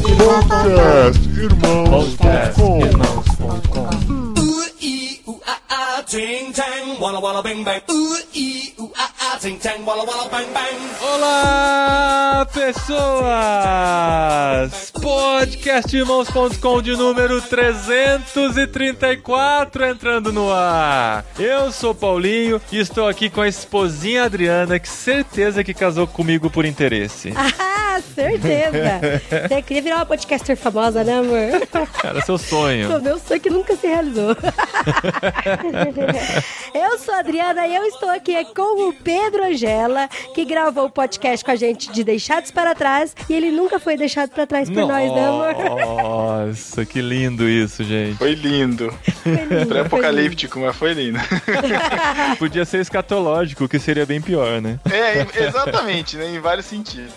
Podcast Irmãos.com Ting tang, walla walla bang bang. Ooh ee ooh ah ah, ting tang, walla walla bang bang. Olá, pessoas! Podcastirmãos.com de número 334 entrando no ar. Eu sou Paulinho e estou aqui com a esposinha Adriana, que certeza que casou comigo por interesse. Ah, certeza. Você queria virar uma podcaster famosa, né, amor? Era seu sonho. O meu sonho que nunca se realizou. eu sou a Adriana e eu estou aqui com o Pedro Angela, que gravou o podcast com a gente de Deixados para Trás e ele nunca foi deixado para trás por nós, né, amor? Nossa, que lindo isso, gente. Foi lindo. Foi lindo, Pré-apocalíptico, mas foi lindo. Podia ser escatológico, que seria bem pior, né? É, exatamente, né? Em vários sentidos.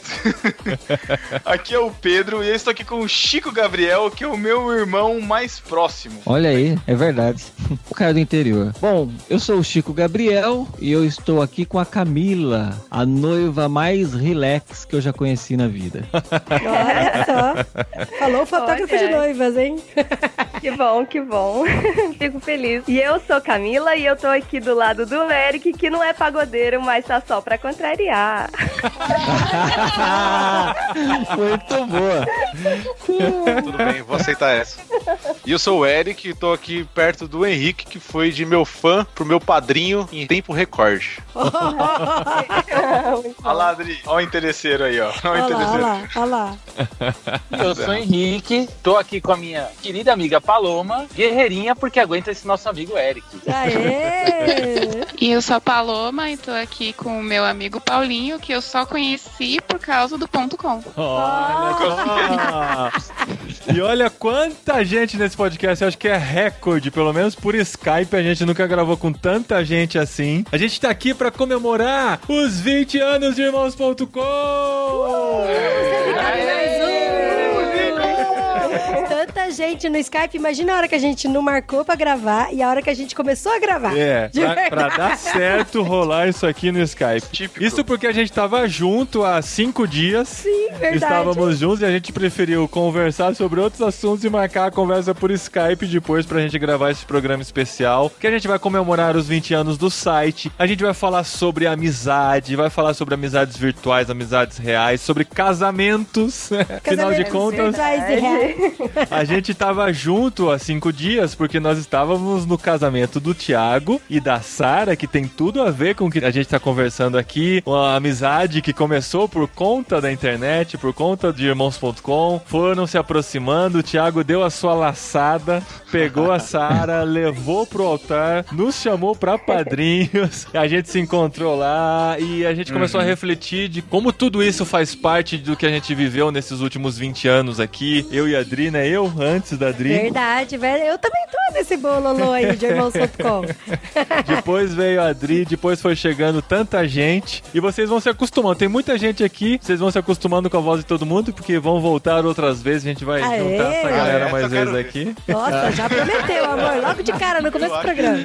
Aqui é o Pedro e eu estou aqui com o Chico Gabriel, que é o meu irmão mais próximo. Olha aí, é verdade. O cara do interior. Bom, eu sou o Chico Gabriel e eu estou aqui com a Camila, a noiva mais relax que eu já conheci na vida. Olha só. Falou o fotógrafo Olha. de noivas, hein? Que bom, que bom. Fico feliz. E eu sou Camila e eu tô aqui do lado do Eric, que não é pagodeiro, mas tá só pra contrariar. Muito boa. Tudo bem, vou aceitar essa. E eu sou o Eric e tô aqui perto do Henrique, que foi de meu fã pro meu padrinho em tempo recorde. Olha lá, Adri. Olha o interesseiro aí, ó. Olha o interesseiro. olha lá. Eu sou Henrique, tô aqui com a minha querida amiga Paloma, guerreirinha, porque aguenta esse nosso amigo Eric. Aê! E eu sou a Paloma e tô aqui com o meu amigo Paulinho, que eu só conheci por causa do ponto com. Olha! E olha quanta gente nesse podcast, eu acho que é recorde, pelo menos por Skype, a gente nunca gravou com tanta gente assim. A gente tá aqui pra comemorar os 20 anos de Irmãos.com! Mais um. Tanta gente no Skype, imagina a hora que a gente não marcou pra gravar e a hora que a gente começou a gravar. É, pra, pra dar certo rolar isso aqui no Skype. Típico. Isso porque a gente tava junto há cinco dias. Sim, verdade. Estávamos juntos e a gente preferiu conversar sobre outros assuntos e marcar a conversa por Skype depois pra gente gravar esse programa especial. Que a gente vai comemorar os 20 anos do site. A gente vai falar sobre amizade, vai falar sobre amizades virtuais, amizades reais, sobre casamentos. Afinal de Casamentos contas, virtuais e reais. a gente tava junto há cinco dias porque nós estávamos no casamento do Thiago e da Sara, que tem tudo a ver com o que a gente tá conversando aqui. Uma amizade que começou por conta da internet, por conta de irmãos.com. Foram se aproximando, o Thiago deu a sua laçada, pegou a Sara, levou pro altar, nos chamou pra padrinhos. A gente se encontrou lá e a gente começou a refletir de como tudo isso faz parte do que a gente viveu nesses últimos 20 anos aqui. Eu e a né? Eu antes da Adri. Verdade, velho. Eu também tô nesse bololô aí de irmãos.com. Depois veio a Adri, depois foi chegando tanta gente. E vocês vão se acostumando. Tem muita gente aqui, vocês vão se acostumando com a voz de todo mundo, porque vão voltar outras vezes. A gente vai Aê! juntar essa galera Ah, mais vezes aqui. Nossa, já prometeu, amor. Logo de cara, no começo do programa.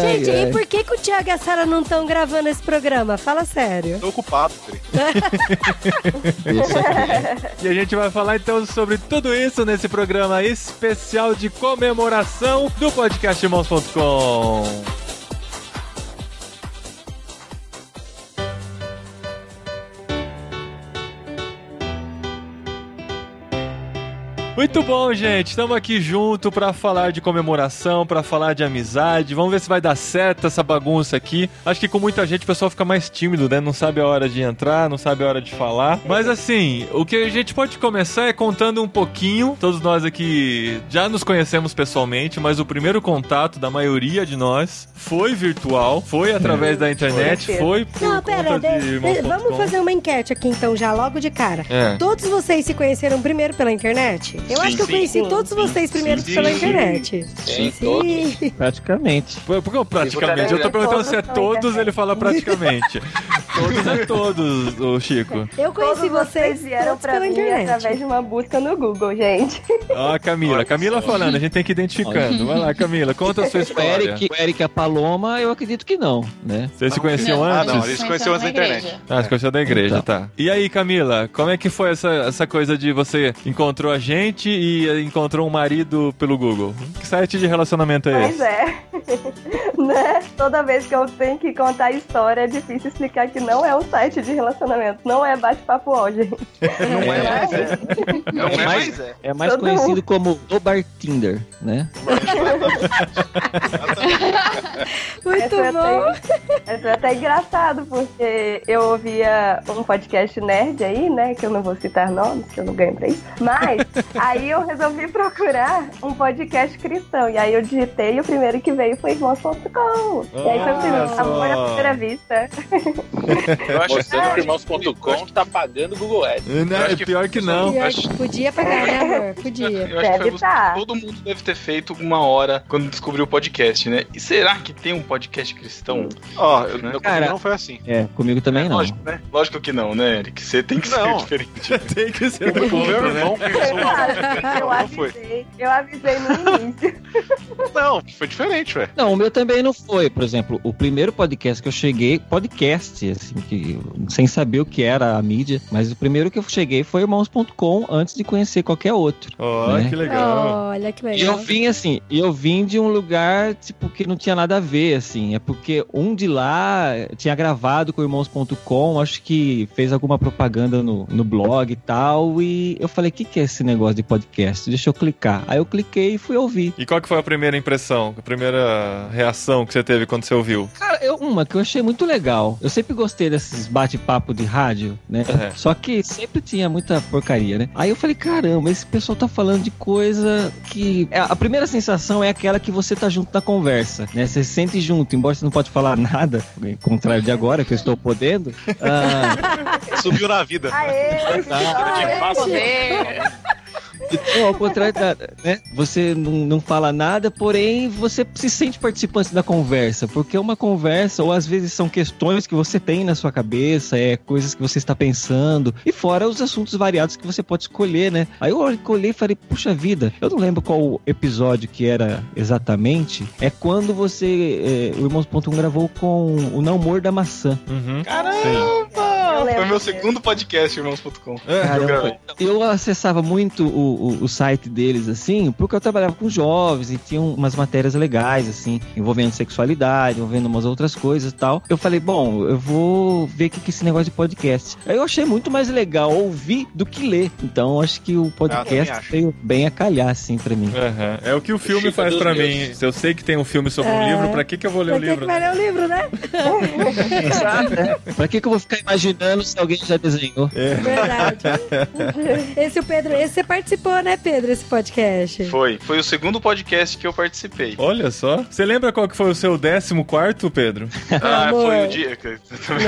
Gente, ai. e por que, que o Thiago e a Sara não estão gravando esse programa? Fala sério. Tô ocupado, Adri. E a gente vai falar então sobre tudo isso nesse programa especial de comemoração do podcast irmãos.com. Muito bom, gente. Estamos aqui junto para falar de comemoração, para falar de amizade. Vamos ver se vai dar certo essa bagunça aqui. Acho que com muita gente o pessoal fica mais tímido, né? Não sabe a hora de entrar, não sabe a hora de falar. Mas assim, o que a gente pode começar é contando um pouquinho. Todos nós aqui já nos conhecemos pessoalmente, mas o primeiro contato da maioria de nós foi virtual, foi através da internet, foi por Não, pera, de de- vamos fazer uma enquete aqui então já, logo de cara. É. Todos vocês se conheceram primeiro pela internet? Eu acho que eu sim. conheci Sim. todos vocês primeiro Sim. pela internet. Sim, Sim. Praticamente. Por por que eu praticamente? Eu tô perguntando se é todos, ele fala praticamente. Todos é todos, o Chico. Eu conheci Todos vocês vocês vieram pra pela mim internet. através de uma busca no Google, gente. Ó, a Camila. Camila falando, a gente tem que ir identificando. Vai lá, Camila, conta a sua O história. Eric, o Eric e a Paloma, eu acredito que não, né? Vocês se conheciam Não, antes? Ah, não, eles se conheciam antes da internet. Ah, você conheceu da igreja, Então. tá. E aí, Camila, como é que foi essa, essa coisa de você encontrou a gente e encontrou um marido pelo Google? Que site de relacionamento é Pois esse? é. né? Toda vez que eu tenho que contar a história, é difícil explicar que não é um site de relacionamento. Não é bate-papo gente. Não é, mas é. Não é, mais- é. É mais Todo conhecido como Dobar Tinder, né? Muito Essa é bom. até, é até engraçado, porque eu ouvia um podcast nerd aí, né? Que eu não vou citar nomes, que eu não ganho pra isso. Mas aí eu resolvi procurar um podcast cristão. E aí eu digitei e o primeiro que veio foi irmãos.com. E aí foi o primeiro amor à primeira vista. Eu acho Mostrando que que irmãos.com tá pagando o Google Ads. Não, Eu acho que- pior que não. Pior que Podia pagar, né, amor? Podia. Eu acho que Deve tá. que todo mundo deve ter feito uma hora quando descobriu o podcast, né? E será que tem um podcast cristão? Ó, eu, Né? Cara, não foi assim. É, comigo também não. Lógico, né? Lógico que não, né, Eric? Você tem que Não. ser diferente. Tem que ser do O meu né? irmão conheceu Eu Não, não foi. avisei, eu avisei no início. Não, foi diferente, ué. Não, o meu também não foi. Por exemplo, o primeiro podcast que eu cheguei, podcast, assim, que sem saber o que era a mídia, mas o primeiro que eu cheguei foi irmãos.com antes de conhecer qualquer outro. Ó, Né? que legal. Olha que E eu legal. vim assim, e eu vim de um lugar, tipo, que não tinha nada a ver, assim. É porque um de lá tinha gravado com o irmãos.com, acho que fez alguma propaganda no, no blog e tal. E eu falei, o que, que é esse negócio de podcast? Deixa eu clicar. Aí eu cliquei e fui ouvir. E qual que foi a primeira impressão, a primeira reação que você teve quando você ouviu? Cara, eu, uma que eu achei muito legal. Eu sempre gostei desses bate-papo de rádio, né? É. Só que sempre tinha muita porcaria, né? Aí eu falei, caramba, esse pessoal tá falando de coisa que. é, A primeira sensação é aquela que você tá junto na conversa, né? Você se sente junto, embora você não pode falar nada, ao contrário de agora, que eu estou podendo. Ah, Subiu na vida. Aê! Exato. Poder. Então, ao contrário, da, né? Você não, não fala nada, porém você se sente participante da conversa, porque é uma conversa, ou às vezes são questões que você tem na sua cabeça, é coisas que você está pensando, e fora os assuntos variados que você pode escolher, né? Aí eu olhei e falei, puxa vida, eu não lembro qual episódio que era exatamente, é quando você, é, o Irmãos.1 gravou com o Não Morda da Maçã. Uhum. Caramba! Eu lembro Foi meu segundo podcast, irmãos.com. Eu gravei. eu, acessava muito o, o, o site deles, assim, porque eu trabalhava com jovens e tinha umas matérias legais, assim, envolvendo sexualidade, envolvendo umas outras coisas e tal. Eu falei, bom, eu vou ver o que que é esse negócio de podcast. Aí eu achei muito mais legal ouvir do que ler. Então, eu acho que o também podcast veio bem a calhar, assim, pra mim. Aham. É o que o filme Chico faz pra mim. meus. Se eu sei que tem um filme sobre um É. livro, pra que, que eu vou ler o Pra que livro? que vai ler o livro, né? pra que, que eu vou ficar imaginando se alguém já desenhou? Verdade. Esse o Pedro, esse você participou, né, Pedro, esse podcast? Foi. Foi o segundo podcast que eu participei. Olha só. Você lembra qual que foi o seu décimo quarto, Pedro? Ah, Amor. foi o dia que eu também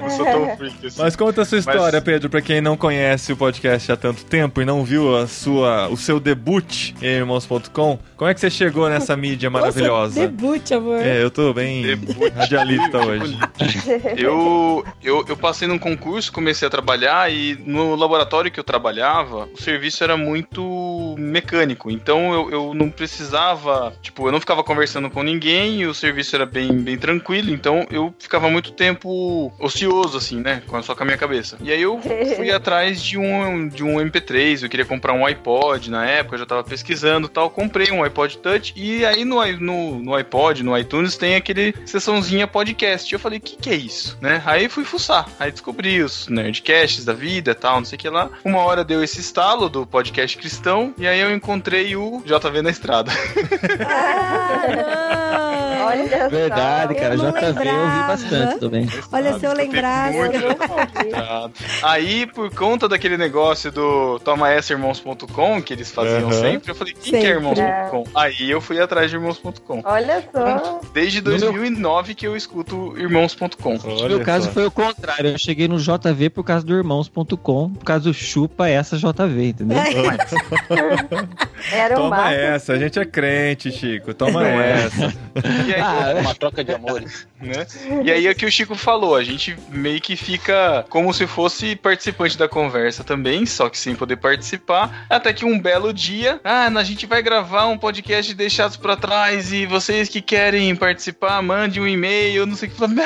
não sou tão freak assim. Mas conta a sua história, Mas- Pedro, pra quem não conhece o podcast há tanto tempo e não viu a sua, o seu debut em irmãos.com. Como é que você chegou nessa mídia maravilhosa? Nossa, debut, amor. É, eu tô bem Debut. radialista hoje. Eu, eu, eu passei num concurso, comecei a trabalhar e no laboratório que eu trabalhava, o serviço era muito mecânico. Então eu, eu não precisava, tipo, eu não ficava conversando com ninguém e o serviço era bem, bem tranquilo. Então eu ficava muito tempo ocioso, assim, né? Com- Só com a minha cabeça. E aí eu fui atrás de um, de um MP3, eu queria comprar um iPod na época, eu já tava pesquisando e tal. Comprei um iPod Touch e aí no, no, no iPod, no iTunes, tem aquele sessãozinha podcast. E eu falei, o que, que é isso? Né? Aí fui fuçar. Aí descobri os nerdcasts da vida tal, não sei o que lá. Uma hora deu esse estalo do podcast cristão e aí eu encontrei o JV na estrada. Ah, Olha só. Verdade, cara. Eu JV eu ouvi lembrava. bastante também. Olha, se eu lembrasse. Muito Aí, por conta daquele negócio do tomaessermãos.com, que eles faziam Aham. sempre, eu falei, quem Sempre. que é irmãos.com? Aí eu fui atrás de irmãos.com. Olha só. Desde 2009 que eu escuto irmãos.com. No meu caso foi o contrário. Eu cheguei no JV por causa do irmãos.com, por causa do chupa essa JV, entendeu? Era o Toma Marcos. essa, a gente é crente, Chico. Toma essa. E aí, Ah, Uma troca de amores. né? E aí é o que o Chico falou, a gente meio que fica como se fosse participante da conversa também, só que sem poder participar, até que um belo dia, ah, a gente vai gravar um podcast de deixados pra trás e vocês que querem participar, mande um e-mail, não sei o que, meu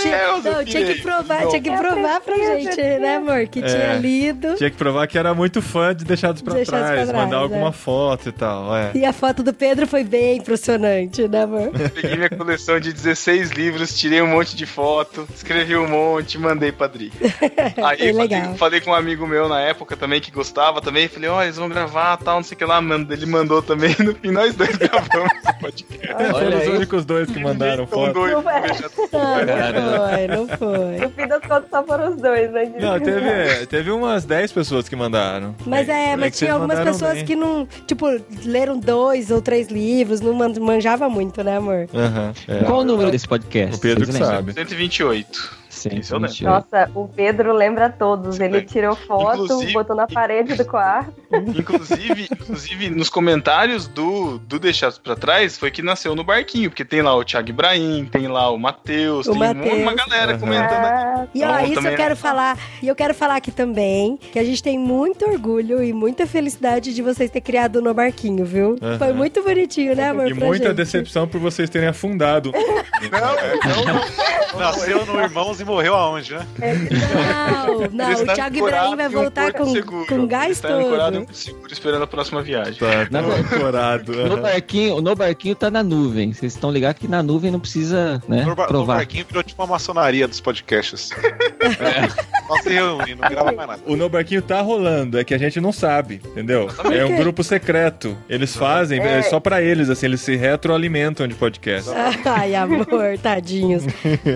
Tinha, Deus, eu não, tinha que provar, tinha que provar pra gente, né, amor? Que tinha É. lido. Tinha que provar que era muito fã de Deixados pra Deixados Trás, pra trás, mandar alguma é. foto e tal, é. E a foto do Pedro foi bem impressionante, né, amor? Peguei minha coleção de 16 livros, tirei um monte de foto, escrevi um monte, mandei pra Dri. Aí É legal. falei, falei com um amigo meu na época também que gostava também, falei, ó, eles vão gravar tal, não sei o que lá, mano. Ele mandou também, no fim nós dois gravamos esse podcast. Foram os únicos dois que mandaram foto. dois, Não foi, não foi. No fim das contas, só foram os dois, né? Não, teve, teve umas 10 pessoas que mandaram. Mas é, mas que tinha vocês algumas pessoas bem. que não, tipo, leram dois ou três livros, não man- manjava muito, né, amor? Aham, é. Qual o número desse podcast? O Pedro Vocês que lembram? sabe. 128. Sim, Isso eu lembro. sim. Nossa, o Pedro lembra todos. Ele tirou foto, Inclusive- botou na parede do quarto. Inclusive, inclusive, nos comentários do, do Deixados Pra Trás, foi que nasceu no barquinho, porque tem lá o Thiago Ibrahim, tem lá o Matheus, tem Matheus. uma galera Aham. comentando aqui. Ah, E ó, Então, isso também- eu quero falar, e eu quero falar aqui também, que a gente tem muito orgulho e muita felicidade de vocês terem criado No Barquinho, viu? Aham. Foi muito bonitinho, né, amor? E pra muita gente. decepção por vocês terem afundado. Nasceu no Irmãos e morreu aonde, né? Não, não, Ele o Thiago Ibrahim vai voltar porto com, com Ele gás está todo. Seguro esperando a próxima viagem. Tá, Na tá ancorado. No barquinho, no barquinho tá na nuvem. Vocês estão ligados que na nuvem não precisa, né, No, bar- no provar. barquinho virou tipo uma maçonaria dos podcasts. Só se reúne, não grava mais nada. O No Barquinho tá rolando, é que a gente não sabe, entendeu? É um grupo secreto. Eles fazem, é só pra eles, assim, eles se retroalimentam de podcast. Ai, amor, tadinhos.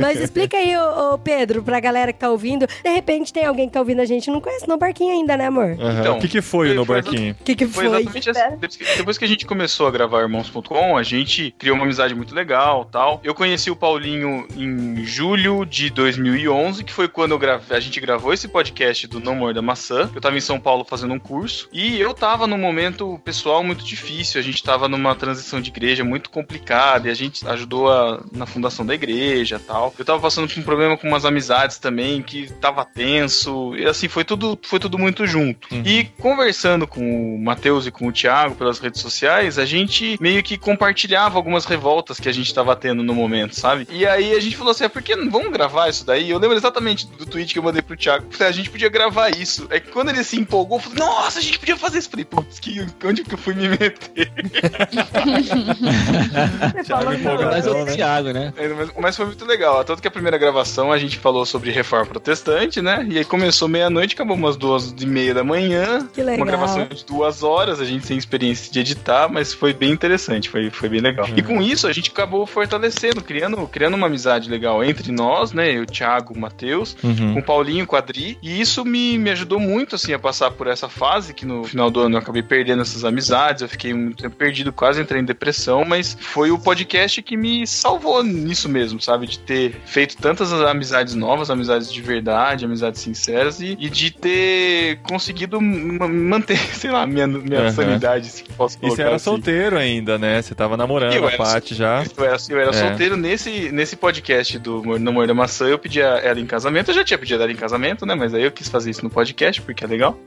Mas explica aí, ô, ô, Pedro, pra galera que tá ouvindo. De repente tem alguém que tá ouvindo a gente e não conhece No Barquinho ainda, né, amor? Aham. Então, o que, que foi o No foi- Barquinho? O que, que Foi foi? exatamente assim. Depois que, a gente começou a gravar Irmãos.com, a gente criou uma amizade muito legal tal. Eu conheci o Paulinho em julho de 2011, que foi quando eu grave- a gente gravou esse podcast do Não Morda Maçã. Eu tava em São Paulo fazendo um curso. E eu tava num momento pessoal muito difícil. A gente tava numa transição de igreja muito complicada. E a gente ajudou a- na fundação da igreja tal. Eu tava passando por um problema com umas amizades também, que tava tenso. E assim, foi tudo, foi tudo muito junto. E conversando com o Matheus e com o Thiago pelas redes sociais, a gente meio que compartilhava algumas revoltas que a gente tava tendo no momento, sabe? E aí a gente falou assim: ah, por que não vamos gravar isso daí? Eu lembro exatamente do tweet que eu mandei pro Thiago. A gente podia gravar isso. É que quando ele se empolgou, eu falei, nossa, a gente podia fazer isso. Eu Falei, putz, que, onde que eu fui me meter? Thiago Mas empolgadão, é o né? Thiago, né? É, Mas, mas foi muito legal. Tanto que a primeira gravação a gente falou sobre reforma protestante, né? E aí começou meia-noite, acabou umas duas e meia da manhã. Que legal. Uma gravação de duas horas, a gente sem experiência de editar, mas foi bem interessante, foi, foi bem legal. E com isso a gente acabou fortalecendo, criando, criando uma amizade legal entre nós, né? Eu, Thiago, o Matheus, Uhum. com o Paulinho, com a Adri. E isso me, me ajudou muito, assim, a passar por essa fase, que no final do ano eu acabei perdendo essas amizades, eu fiquei muito tempo perdido, quase entrei em depressão, mas foi o podcast que me salvou nisso mesmo, sabe? De ter feito tantas amizades novas, amizades de verdade, amizades sinceras, e, e de ter conseguido ma- manter, sei lá, minha, minha Aham. sanidade, se posso E colocar você era assim. solteiro ainda, né? Você tava namorando Eu a Paty já. Eu era, eu era É. solteiro nesse, nesse podcast do Mor- No Amor da Maçã, eu pedi ela em casamento. Eu já tinha pedido ela em casamento, né? Mas aí eu quis fazer isso no podcast, porque é legal.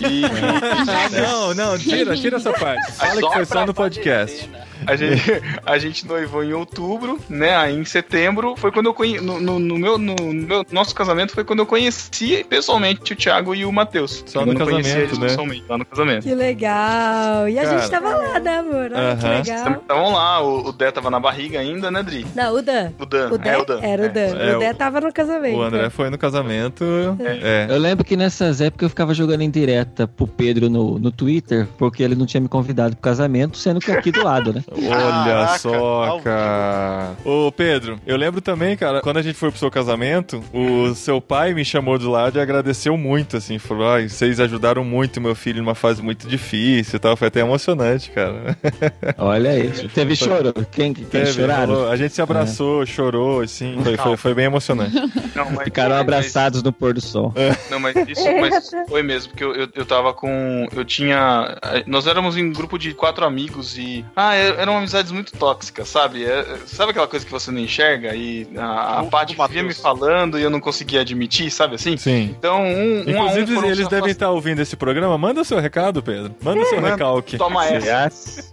E Não, não, tira, tira essa parte. Fala que foi só no podcast. A gente, a gente noivou em outubro, né? Aí em setembro foi quando eu conheci. No, no- no meu, no, no meu nosso casamento foi quando eu conheci pessoalmente o Thiago e o Matheus. Só Eu no não conhecia casamento, eles né? pessoalmente, lá no casamento. Que legal. E a Cara. gente tava lá, né, amor? Olha que legal. Estavam lá, o, o Dé tava na barriga ainda, né, Dri? Não, o Dan. O Dan. O Dan, é, o Dan. Era o Dan. É, o Dan o- tava no casamento. O André foi no casamento. É. Eu lembro que nessas épocas eu ficava jogando em direta pro Pedro no, no Twitter, porque ele não tinha me convidado pro casamento, sendo que aqui do lado, né? Olha Caraca, só, cara. Ô, Pedro, eu lembro também, cara, quando a gente foi pro seu casamento, o seu pai me chamou do lado e agradeceu muito, assim. Falou, ai, vocês ajudaram muito meu filho numa fase muito difícil e tal. Foi até emocionante, cara. Olha aí. Teve choro? Quem, quem Teve, choraram? falou, a gente se abraçou, chorou, assim. Foi, foi, foi bem emocionante. Não, mas, Ficaram mas- abraçados no pôr do sol. Não, mas isso mas foi mesmo, porque eu, eu, eu tava com. Eu tinha. Nós éramos em um grupo de quatro amigos e. Ah, é- eram amizades muito tóxicas, sabe? É- é- sabe aquela coisa que você não enxerga? E a, a O- Paty o vivia me falando e eu não conseguia admitir, sabe assim? Sim. Então, um, um a um Inclusive, foram eles devem estar ouvindo esse programa. Manda seu recado, Pedro. Manda seu Manda. recalque. Toma essa.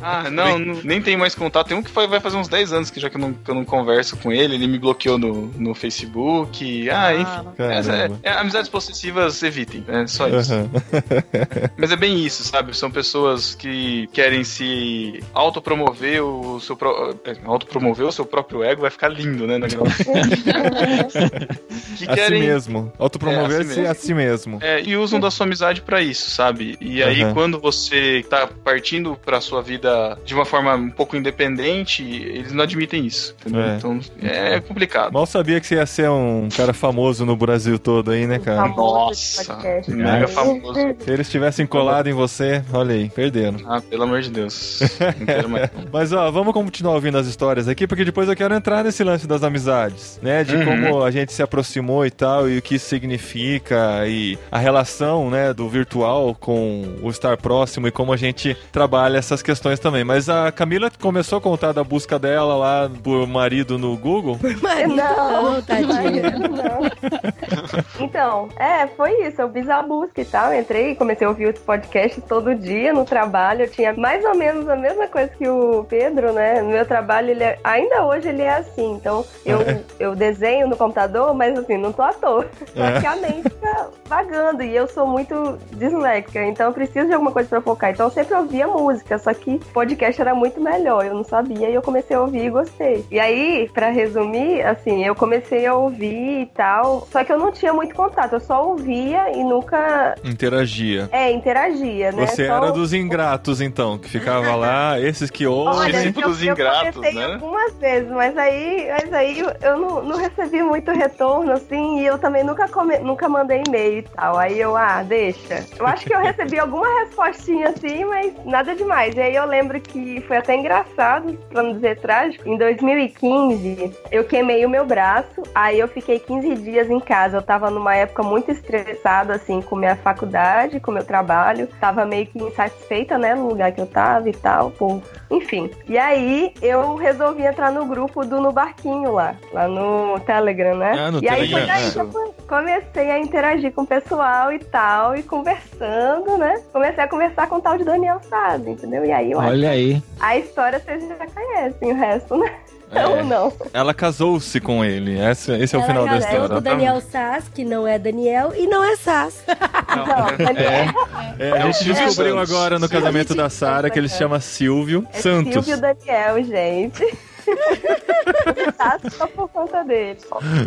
Ah, não, não- nem tem mais contato. Tem um que foi- vai fazer uns 10 anos que já que eu não, que eu não converso com ele. Ele me bloqueou no, no Facebook. Ah, enfim. Essa é- é, amizades possessivas, evitem. É só isso. Aham. Mas é bem isso, sabe? São pessoas que querem se autopromover o seu pro... é, autopromover o seu próprio ego, vai ficar lindo, né? na gravação. que A si mesmo. É, Autopromover-se a si mesmo. a si mesmo. É, e usam da sua amizade pra isso, sabe? E aí, Aham. quando você tá partindo pra sua vida de uma forma um pouco independente, eles não admitem isso. entendeu? É. Então, é complicado. Mal sabia que você ia ser um cara famoso no Brasil todo aí, né, cara? Nossa, mega famoso. Se eles tivessem colado em você, olha aí, perderam. Ah, pelo amor de Deus. Mas ó, vamos continuar ouvindo as histórias aqui, porque depois eu quero entrar nesse lance das amizades, né? De Uhum. como a gente se aproximou e tal, e o que isso significa, e a relação, né, do virtual com o estar próximo e como a gente trabalha essas questões também. Mas a Camila começou a contar da busca dela lá por marido no Google. Marido, Não, não, tadinha. não. Então, é, foi isso. Eu fiz a busca e tal. Entrei e comecei a ouvir os podcasts todo dia no trabalho. Eu tinha mais ou menos a mesma coisa que o Pedro, né? No meu trabalho, ele é- ainda hoje ele é assim. Então, eu, eu desenho no computador, mas assim, não tô à toa. Só que a mente fica vagando. E eu sou muito disléxica, então eu preciso de alguma coisa pra focar. Então, eu sempre ouvia música, só que podcast era muito melhor. Eu não sabia e eu comecei a ouvir e gostei. E aí, pra resumir, assim, eu comecei a ouvir e tal. Só que eu não tinha muito contato, eu só ouvia e nunca. Interagia. É, interagia, né? Você Só era dos ingratos, então, que ficava lá, esses que ouvem. Olha, Tipo eu, dos eu ingratos, comecei né? algumas vezes, mas aí, mas aí eu- eu não, não recebi muito retorno, assim, e eu também nunca, come- nunca mandei e-mail e tal. Aí eu, ah, deixa. Eu acho que eu recebi alguma respostinha assim, mas nada demais. E aí eu lembro que foi até engraçado, pra não dizer trágico. Em 2015, eu queimei o meu braço, aí eu fiquei 15 dias em casa. Eu tava numa época muito estressada, assim, com minha faculdade, com meu trabalho. Tava meio que insatisfeita, né, no lugar que eu tava e tal, enfim. E aí eu resolvi entrar no grupo do No Barquinho lá, lá no Telegram, né? Ah, no e aí foi Telegram, daí é. que eu comecei a interagir com o pessoal e tal, e conversando, né? Comecei a conversar com o tal de Daniel Sado, entendeu? E aí eu acho olha aí. que a história vocês já conhecem, o resto, né? É. Ou não. Ela casou-se com ele. Esse, esse é o Ela final da história. o Daniel Sass, que não é Daniel e não é Sass. Não, Daniel É, a gente Silvio descobriu Santos. agora no casamento da Sara que ele se chama Silvio é Santos. Silvio Daniel, gente. Tá só por conta dele.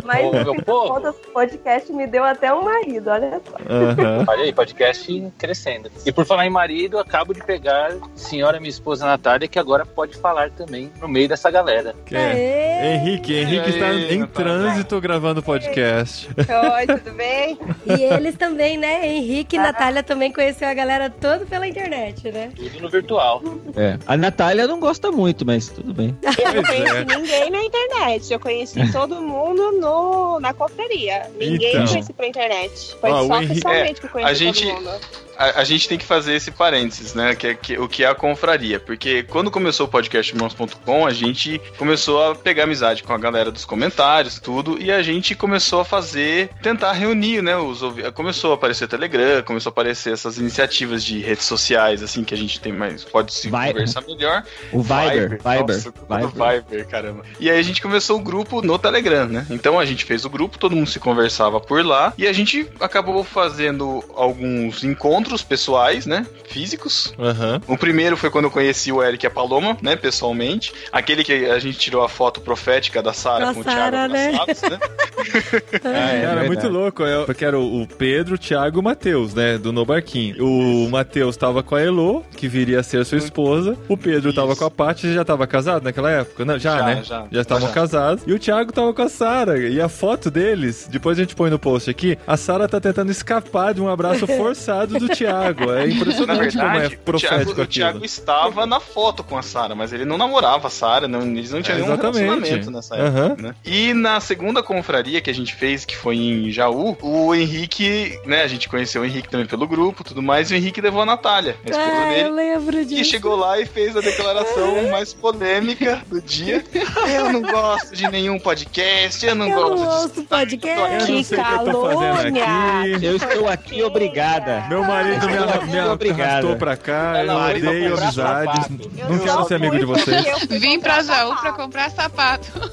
Mas Ô, no meu fim das povo. contas, o podcast me deu até um marido, olha só. Aham. Olha aí, podcast crescendo. E por falar em marido, acabo de pegar senhora, minha esposa Natália, que agora pode falar também no meio dessa galera. Que é. Henrique, Henrique está aí, em trânsito gravando podcast. Oi, tudo bem? E eles também, né? Henrique e Natália também conheceu a galera toda pela internet, né? Tudo no virtual. É. A Natália não gosta muito, mas tudo bem. Eu conheci é. ninguém na internet. Eu conheci todo mundo no, na confraria. Ninguém Então. conheci pela internet. Foi Ó, só Henrique- pessoalmente que eu conheci a gente- todo mundo. A, a gente tem que fazer esse parênteses, né? Que é que- o que é a confraria. Porque quando começou o podcast irmãos.com, a gente começou a pegar amizade com a galera dos comentários, tudo, e a gente começou a fazer, tentar reunir, né? Os, começou a aparecer Telegram, começou a aparecer essas iniciativas de redes sociais, assim, que a gente tem mais, pode se Vai- conversar melhor. O Viber, Viber, Nossa, culpa do Viber. Viber, caramba. E aí a gente começou o grupo no Telegram, né? Então a gente fez o grupo, todo mundo se conversava por lá, e a gente acabou fazendo alguns encontros encontros pessoais, né? Físicos. Aham. O primeiro foi quando eu conheci o Eric e a Paloma, né? Pessoalmente. Aquele que a gente tirou a foto profética da Sara com o Sara, Thiago né? abraçados, né? Cara, é muito louco. é, Porque era o Pedro, o Thiago e o Matheus, né? Do No Barquinho. O Matheus tava com a Elo, que viria a ser sua esposa. O Pedro tava com a Paty, já tava casado naquela época? Não, já, Já, né? já. Já estavam Já. casados. E o Thiago tava com a Sara. E a foto deles, depois a gente põe no post aqui, a Sara tá tentando escapar de um abraço forçado do Thiago. É Na impressionante como é verdade, o profético Thiago, o. Thiago estava na foto com a Sara, mas ele não namorava a Sara, não, eles não tinham É, nenhum relacionamento nessa época. Aham. né? E na segunda confraria que a gente fez, que foi em Jaú, o Henrique, né, a gente conheceu o Henrique também pelo grupo tudo mais, e o Henrique levou a Natália, a esposa Ah, eu dele. lembro disso. E chegou lá e fez a declaração mais polêmica do dia. Eu não gosto de nenhum podcast, eu não Eu gosto não de ouço podcast. Eu não sei o que eu tô fazendo aqui. Eu estou aqui, obrigada. Meu marido me, estou me obrigada. arrastou pra cá, eu odeio amizades. Não quero ser amigo de vocês. Vim pra Jaú pra comprar sapato.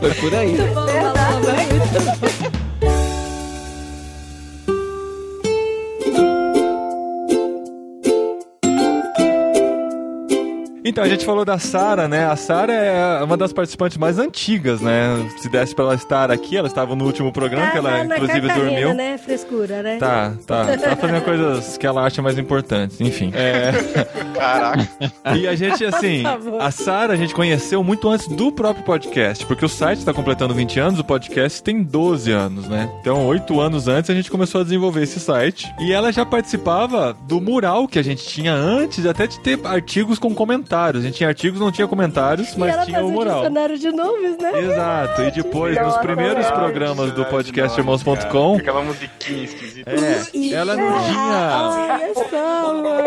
Foi por aí. Muito bom, Paloma, muito bom. Então, a gente falou da Sara, né? A Sara é uma das participantes mais antigas, né? Se desse pra ela estar aqui, ela estava no último programa, que ela Tá na inclusive carreira, dormiu. né? Frescura, né? Tá, tá. Tá fazendo coisas que ela acha mais importantes, enfim. É. Caraca. E a gente, assim, a Sara a gente conheceu muito antes do próprio podcast, porque o site está completando 20 anos, o podcast tem 12 anos, né? Então, 8 anos antes a gente começou a desenvolver esse site. E ela já participava do mural que a gente tinha antes, até de ter artigos com comentários. A gente tinha artigos, não tinha comentários, e mas ela tinha o um mural. dicionário de nomes, né? Exato, e depois, nos primeiros programas do podcast irmãos.com, Aquela musiquinha esquisita. é, ela não tinha. Amor.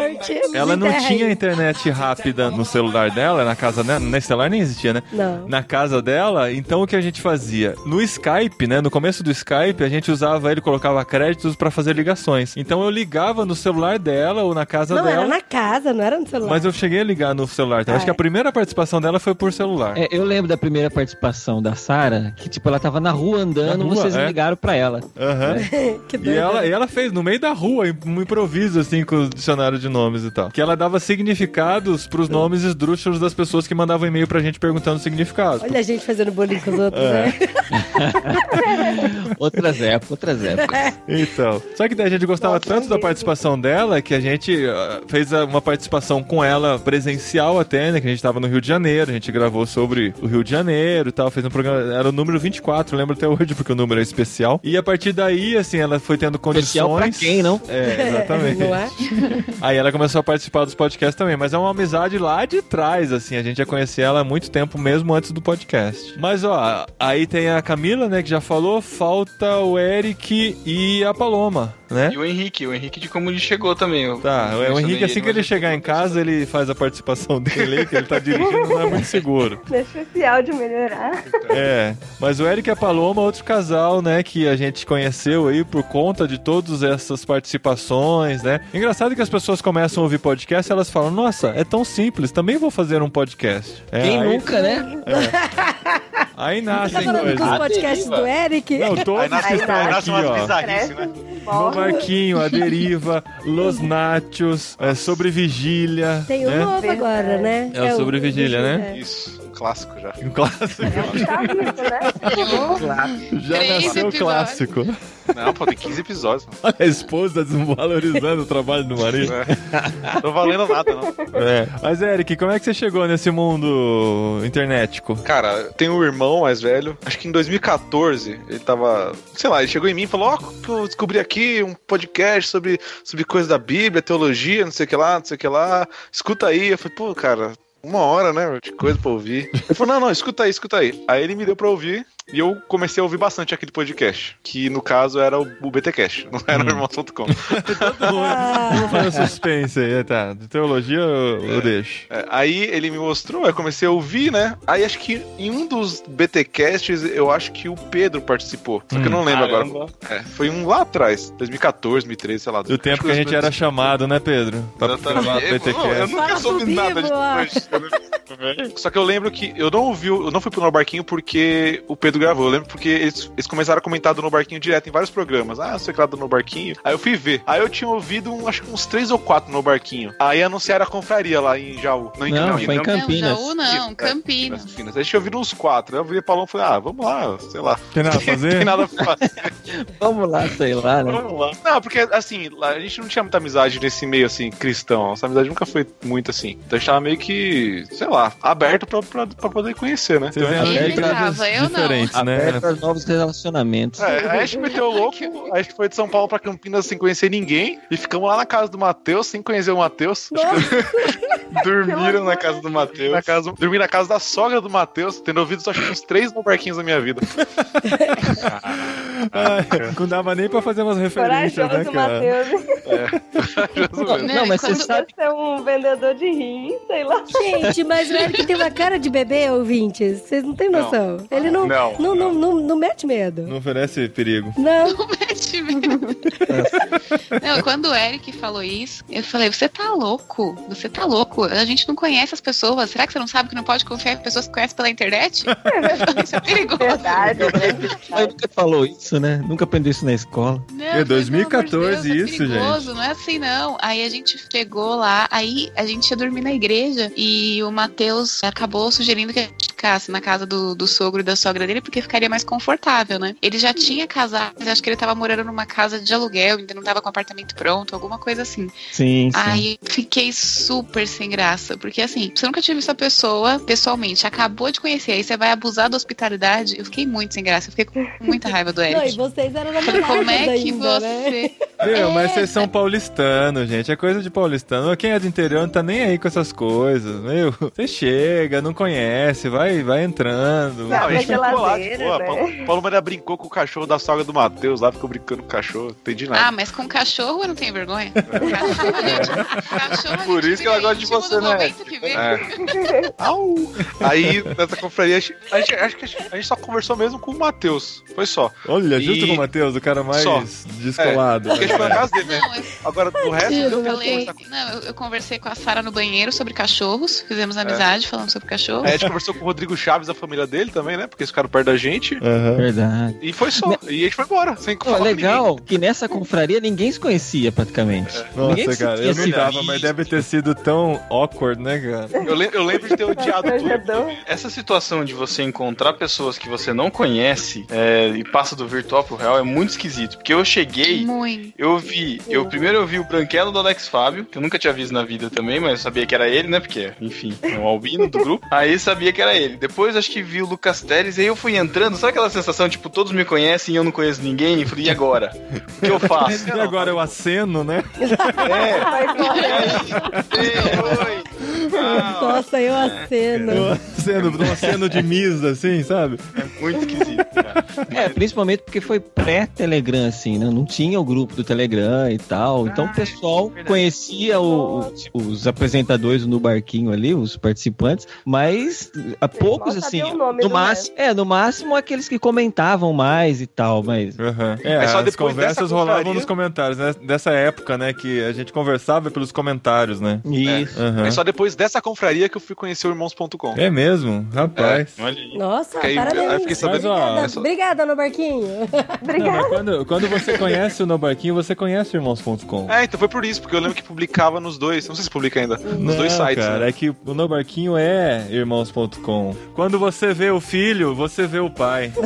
Ela não tinha internet rápida no celular dela, na casa dela, nesse celular nem existia, né? Não. Na casa dela, então o que a gente fazia? No Skype, né? No começo do Skype, a gente usava ele, colocava créditos pra fazer ligações. Então eu ligava no celular dela ou na casa Não, dela. era na casa, não era no celular. Mas eu cheguei a ligar no celular. Então, Ah, acho que é. a primeira participação dela foi por celular. É, eu lembro da primeira participação da Sara, que tipo, ela tava na rua andando, Na rua, vocês é. ligaram pra ela. Aham. que E ela, e ela fez no meio da rua, um improviso, assim, com o dicionário de nomes e tal. Que ela dava significados pros nomes esdrúxulos das pessoas que mandavam e-mail pra gente perguntando o significado. Olha a gente fazendo bullying com os outros, É. né? Outras épocas, outras épocas. Então. Só que daí a gente gostava tanto da participação dela que a gente ah, fez uma participação com ela presencial até, né? Que a gente tava no Rio de Janeiro, a gente gravou sobre o Rio de Janeiro e tal, fez um programa. Era o número 24, lembro até hoje, porque o número é especial. E a partir daí, assim, ela foi tendo condições. Especial pra quem, não? É, exatamente. Não é? Aí ela começou a participar dos podcasts também, mas é uma amizade lá de trás, assim, a gente já conhecia ela há muito tempo, mesmo antes do podcast. Mas, ó, aí tem a Camila, né, que já falou, falta o Eric e a Paloma, né? E o Henrique, o Henrique de como ele chegou também. eu Tá, o mencionei Henrique, assim que ele chegar em casa, ele faz a participação dele, aí, que ele tá dirigindo, não é muito seguro. Deixa esse áudio melhorar. É, mas o Eric e a Paloma, outro casal, né, que a gente conheceu aí por conta de todas essas participações, né? Engraçado que as pessoas começam a ouvir podcast e elas falam, nossa, é tão simples, também vou fazer um podcast. É, Quem aí, nunca, né? Aí Tá nascem falando coisas. dos podcasts do Eric? Não, todos Aí nasce, que estão aí aqui, nasce umas ó. né? No Marquinho, A Deriva, Los Nachos, é, Sobre Vigília. Tem um né? novo agora, né? É o Sobre Vigília, né? Isso, clássico já. Um clássico. Tá vivo, né? Já Três nasceu episódios. clássico. Não, pô, tem 15 episódios. Mano. Olha a esposa desvalorizando o trabalho do marido. É. Não valendo nada, não. É. Mas, Eric, como é que você chegou nesse mundo internetico? Cara, tem um irmão mais velho. Acho que em 2014 ele tava. Sei lá, ele chegou em mim e falou: Ó, que eu descobri aqui um podcast sobre, sobre coisas da Bíblia, teologia, não sei o que lá, não sei o que lá. Escuta aí. Eu falei: pô, cara. Uma hora, né? De coisa pra ouvir. Ele falou: não, não, escuta aí, escuta aí. Aí ele me deu pra ouvir e eu comecei a ouvir bastante aquele podcast. Que no caso era o, o BTcast, não era o irmão.com. Vamos fazer suspense aí, tá? De teologia eu, eu deixo. É, aí ele me mostrou, aí eu comecei a ouvir, né? Aí acho que em um dos BTcasts, eu acho que o Pedro participou. Só que eu não lembro Caramba. agora. É, foi um lá atrás, 2014, 2013, sei lá. Do tempo que a gente era chamado, né, Pedro? Pra PTcast. não, eu nunca soube nada de ó. Só que eu lembro que eu não ouvi, eu não fui pro No Barquinho porque o Pedro Gravou. Eu lembro porque eles, eles começaram a comentar do No Barquinho direto em vários programas. Ah, sei lá do No Barquinho. Aí eu fui ver. Aí eu tinha ouvido, um, acho que uns três ou quatro No Barquinho. Aí anunciaram a confraria lá em Jaú. Não, foi em Campinas. Não, Jaú não, É, Campinas. Campinas. Aí tinha ouvido uns quatro. Aí eu vi o Paulão e falei, ah, vamos lá, sei lá. Tem nada a fazer? Tem nada pra fazer. Vamos lá, sei lá, né? Vamos lá. Não, porque assim, a gente não tinha muita amizade nesse meio assim, cristão. Nossa amizade nunca foi muito assim. Então a gente tava meio que, sei lá, aberto pra, pra, pra poder conhecer, né? Vocês aberto tava, eu não. Né? Aberto a novos relacionamentos. É, a gente meteu o louco, a gente foi de São Paulo pra Campinas sem conhecer ninguém e ficamos lá na casa do Matheus sem conhecer o Matheus. Dormiram na casa do Matheus. Na casa, dormi na casa da sogra do Matheus, tendo ouvido só acho que uns três no barquinhos na minha vida. Ai, não dava nem pra fazer umas referências, né, cara? Matheus. Não, Não, mas você sabe. Ser um vendedor de rim, sei lá. Gente, mas o Eric tem uma cara de bebê, ouvintes. Vocês não têm noção. Ele não, Não, não, não, não, não mete medo. Não oferece perigo. Não. Não mete medo. Não, quando o Eric falou isso, eu falei: você tá louco? Você tá louco? A gente não conhece as pessoas. Será que você não sabe que não pode confiar em pessoas que conhece pela internet? isso é perigoso. Verdade, né? Mas nunca falou isso, né? Nunca aprendeu isso na escola. Não, É falei, 2014 pelo amor de Deus, isso, é perigoso, Não é assim, não. Aí a gente chegou lá, aí a gente ia dormir na igreja e o Matheus acabou sugerindo que a gente ficasse na casa do, do sogro e da sogra dele porque ficaria mais confortável, né? Ele já tinha casado, mas acho que ele tava morando numa casa de aluguel, ainda não tava com apartamento pronto, alguma coisa assim. Sim, sim. Aí fiquei super sem graça, porque assim, você nunca tinha visto a pessoa pessoalmente, acabou de conhecer, aí você vai abusar da hospitalidade. Eu fiquei muito sem graça, eu fiquei com muita raiva do Não, e vocês eram Falei, namorados como é que ainda, né? você. Meu, mas É, vocês são paulistanos, gente. É coisa de paulistano. Quem é do interior não tá nem aí com essas coisas. Meu, você chega, não conhece, vai, vai entrando. Não, a gente ficou lá, tipo, pô, né? Paulo, Paulo Maria brincou com o cachorro da sogra do Matheus lá, ficou brincando com o cachorro, entendi nada. Ah, mas com cachorro eu não tenho vergonha. Cachorro, gente, cachorro a Por isso que ela gosta de você, né? É. Aí, nessa confraria, a gente, a gente- acho que a gente, a gente só conversou mesmo com o Matheus. Foi só. Olha, justo E- com o Matheus, o cara mais Só. descolado. Porque a gente foi na casa dele, né? Não, eu Agora, do resto, não eu pra falei, não, eu, eu conversei com a Sara no banheiro sobre cachorros, fizemos amizade falando sobre cachorros. Aí a gente conversou com o Rodrigo Chaves, a família dele também, né? Porque eles ficaram perto da gente. Aham. Verdade. E foi só. E a gente foi embora, sem Pô, falar com legal que nessa confraria ninguém se conhecia praticamente. ninguém Nossa, se cara, eu não tava, mas deve ter sido tão awkward, né, cara? ninguém. Eu, lem- eu lembro de ter odiado tudo. Essa situação de você encontrar pessoas que você não conhece é, e passa do virtual pro real é muito esquisito. Porque eu cheguei, Muito. eu vi. Eu primeiro eu vi o branquelo do Alex Fábio, que eu nunca tinha visto na vida também, mas eu sabia que era ele, né? Porque, enfim, é um albino do grupo. Aí sabia que era ele. Depois acho que vi o Lucas Teres, e aí eu fui entrando, sabe aquela sensação, tipo, todos me conhecem e eu não conheço ninguém? E falei, e agora? O que eu faço? E agora eu aceno, né? É. Ah, Nossa, eu aceno. Eu aceno, um aceno de misa, assim, sabe? é muito esquisito, cara. É, principalmente porque foi pré-Telegram, assim, né? Não tinha o grupo do Telegram e tal. Então o pessoal verdade. conhecia o- o- os apresentadores no barquinho ali, os participantes, mas a poucos, assim, sabiam o nome no máximo, é, no máximo aqueles que comentavam mais e tal, mas Aham. É, Mas só as conversas dessa rolavam confraria- nos comentários, né? Dessa época, né? Que a gente conversava pelos comentários, né? isso. É só depois dessa confraria que eu fui conhecer o Irmãos.com. É mesmo? Rapaz. Aí. Nossa, aí parabéns. eu fiquei sabendo- Mas, ó, Obrigada, Obrigada, no barquinho. Não, Obrigada. mas quando, quando você conhece o No Barquinho, você conhece o Irmãos.com. É, então foi por isso, porque eu lembro que publicava nos dois. Não sei se publica ainda. Nos Não, dois sites. cara, né? é que o No Barquinho é Irmãos.com. Quando você vê o filho, você vê o pai.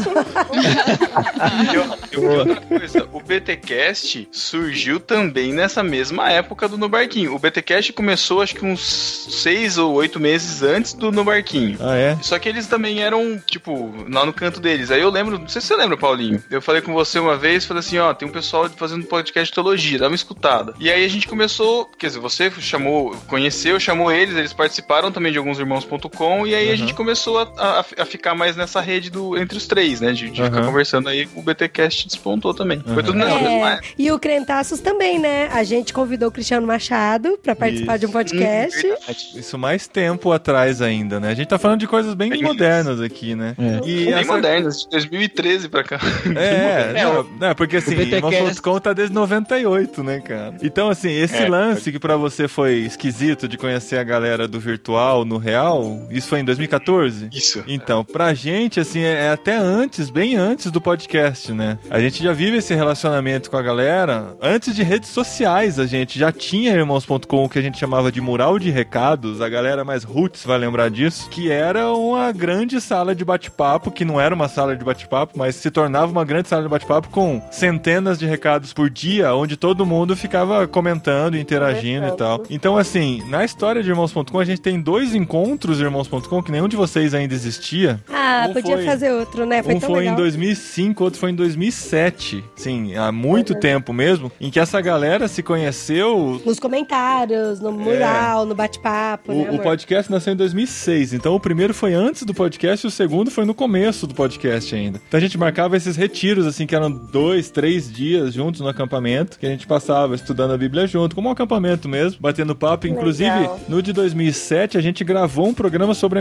E eu, eu vi outra coisa, o BTcast surgiu também nessa mesma época do No Barquinho. O BTcast começou acho que uns seis ou oito meses antes do No Barquinho. Ah, é? Só que eles também eram, tipo, lá no canto deles. Aí eu lembro, não sei se você lembra, Paulinho. Eu falei com você uma vez, falei assim, ó, tem um pessoal fazendo podcast de teologia, dá uma escutada. E aí a gente começou, quer dizer, você chamou, conheceu, chamou eles, eles participaram também de alguns irmãos.com, e aí a gente começou a, a- a ficar mais nessa rede do, entre os três, né? De, de ficar Aham. conversando aí, o BTcast despontou também. Foi Aham. tudo mesma É, época. e o Crentaços também, né? A gente convidou o Cristiano Machado pra participar de um podcast. Verdade. Isso mais tempo atrás ainda, né? A gente tá falando de coisas bem Bem modernas aqui, né? É. E Bem essa- modernas, de 2013 pra cá. É, É, não, não, porque assim, o BTcast tá desde 98, né, cara? Então, assim, esse É. lance que pra você foi esquisito de conhecer a galera do virtual no real, isso foi em 2014? Isso. Então, pra gente, assim, é é até antes, bem antes do podcast, né? A gente já vive esse relacionamento com a galera. Antes de redes sociais, a gente já tinha Irmãos.com, o que a gente chamava de mural de recados. A galera mais roots vai lembrar disso. Que era uma grande sala de bate-papo, que não era uma sala de bate-papo, mas se tornava uma grande sala de bate-papo com centenas de recados por dia, onde todo mundo ficava comentando, interagindo e tal. Então, assim, na história de Irmãos.com, a gente tem dois encontros de Irmãos.com que nenhum de vocês ainda existia. Ah, Um podia foi- fazer outro, né? Foi um tão foi legal. em 2005, outro foi em 2007. Sim, há muito tempo mesmo, em que essa galera se conheceu. Nos comentários, no mural, no bate-papo, O, né, o podcast nasceu em 2006, então o primeiro foi antes do podcast e o segundo foi no começo do podcast ainda. Então a gente marcava esses retiros, assim, que eram dois, três dias juntos no acampamento, que a gente passava estudando a Bíblia junto, como um acampamento mesmo, batendo papo. Inclusive, Legal. no de 2007, a gente gravou um programa sobre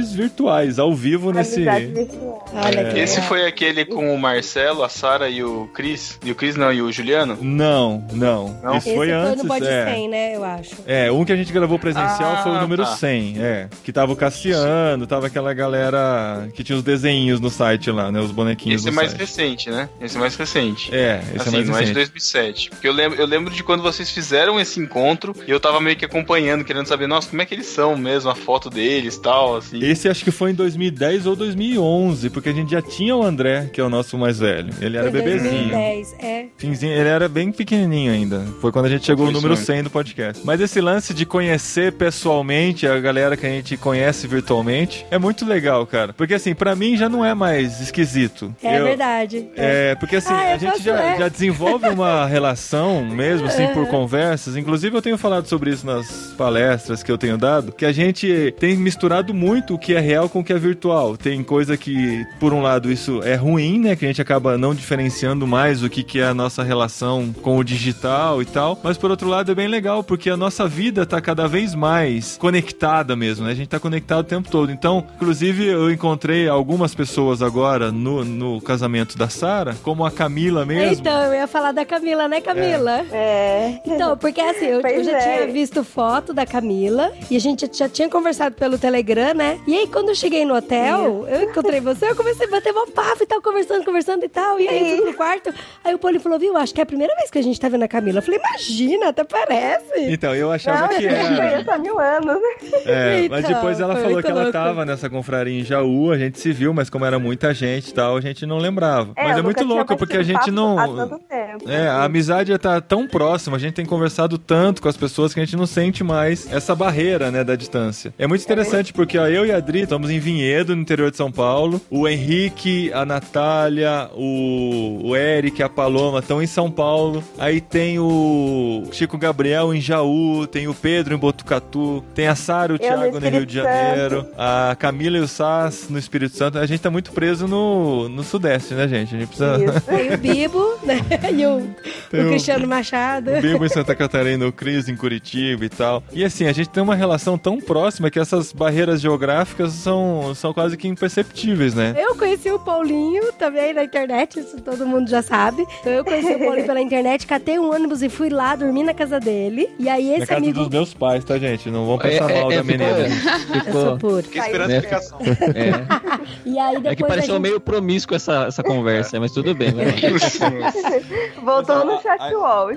amizades virtuais, ao vivo nesse. Virtual. Olha que Esse foi aquele com o Marcelo, a Sara e o Cris. E o Cris não, e o Juliano? Não, não. Não? Isso Esse foi antes. no Bode é. 100, né, eu acho. É, um que a gente gravou presencial Ah, foi o número tá. 100, é. Que tava o Cassiano, tava aquela galera que tinha os desenhinhos no site lá, né? Os bonequinhos Esse é mais site. recente, né? Esse é mais recente. É, esse assim, é mais não é de recente. 2007. Porque eu lembro, eu lembro de quando vocês fizeram esse encontro e eu tava meio que acompanhando, querendo saber, nossa, como é que eles são mesmo, a foto deles e tal, assim. Esse acho que foi em 2010 ou 2011, porque a gente já tinha o André, que é o nosso mais velho. Ele era Foi bebezinho. 2010, é. Finzinho, ele era bem pequenininho ainda. Foi quando a gente chegou no Foi número isso 100 do podcast. Mas esse lance de conhecer pessoalmente a galera que a gente conhece virtualmente é muito legal, cara. Porque assim, pra mim já não é mais esquisito. É Eu- verdade. É, porque assim, Ah, a gente posso- já, é. já desenvolve uma relação mesmo, assim, por conversas. Inclusive, eu tenho falado sobre isso nas palestras que eu tenho dado, que a gente tem misturado muito o que é real com o que é virtual. Tem coisa que, por um lado, isso é ruim, né? Que a gente acaba não diferenciando mais o que, que é a nossa relação com o digital e tal. Mas, por outro lado, é bem legal, porque a nossa vida tá cada vez mais conectada mesmo, né? A gente tá conectado o tempo todo. Então, inclusive, eu encontrei algumas pessoas agora no, no casamento da Sara, como a Camila mesmo. Então, eu ia falar da Camila, né, Camila? É. Então, porque assim, eu, eu já é. tinha visto foto da Camila e a gente já tinha conversado pelo Telegram, né? E aí, quando eu cheguei no hotel, eu encontrei você, eu comecei a bater uma papo e tal, conversando, conversando e tal. E aí, eu fui pro quarto. Aí o Paulinho falou, viu, acho que é a primeira vez que a gente tá vendo a Camila. Eu falei, imagina, até parece. Então, eu achava Não, que eu era. conheço há mil anos. É, Então, mas depois ela falou que ela louco. tava nessa confraria em Jaú, a gente se viu, mas como era muita gente e tal, a gente não lembrava. mas eu é muito louco, porque a gente não. Tempo. É, a amizade tá tão próxima, a gente tem conversado tanto com as pessoas que a gente não sente mais essa barreira, né, da distância. É muito interessante porque ó, eu e a Adri estamos em Vinhedo, no interior de São Paulo. O Henrique, a Natália, o, o Eric, a Paloma estão em São Paulo. Aí tem o Chico Gabriel em Jaú, tem o Pedro em Botucatu, tem a Sara e o Thiago no Rio de. Janeiro, a Camila e o Sass no Espírito Santo. A gente tá muito preso no, no Sudeste, né, gente? A gente precisa. Isso. Tem o Bibo, né? E o, Tem o o- Cristiano Machado. O Bibo em Santa Catarina, o Cris em Curitiba e tal. E assim, a gente tem uma relação tão próxima que essas barreiras geográficas são, são quase que imperceptíveis, né? Eu conheci o Paulinho também na internet, isso todo mundo já sabe. Então eu conheci o Paulinho pela internet, catei um ônibus e fui lá dormir na casa dele. E aí Na esse casa amigo. dos meus pais, tá, gente? Não vão pensar mal da menina. Eu sou ficou, puro. Fiquei esperando a explicação. é, E aí depois é que pareceu gente- meio promíscuo essa, essa conversa, mas tudo bem. Voltou no chat wall.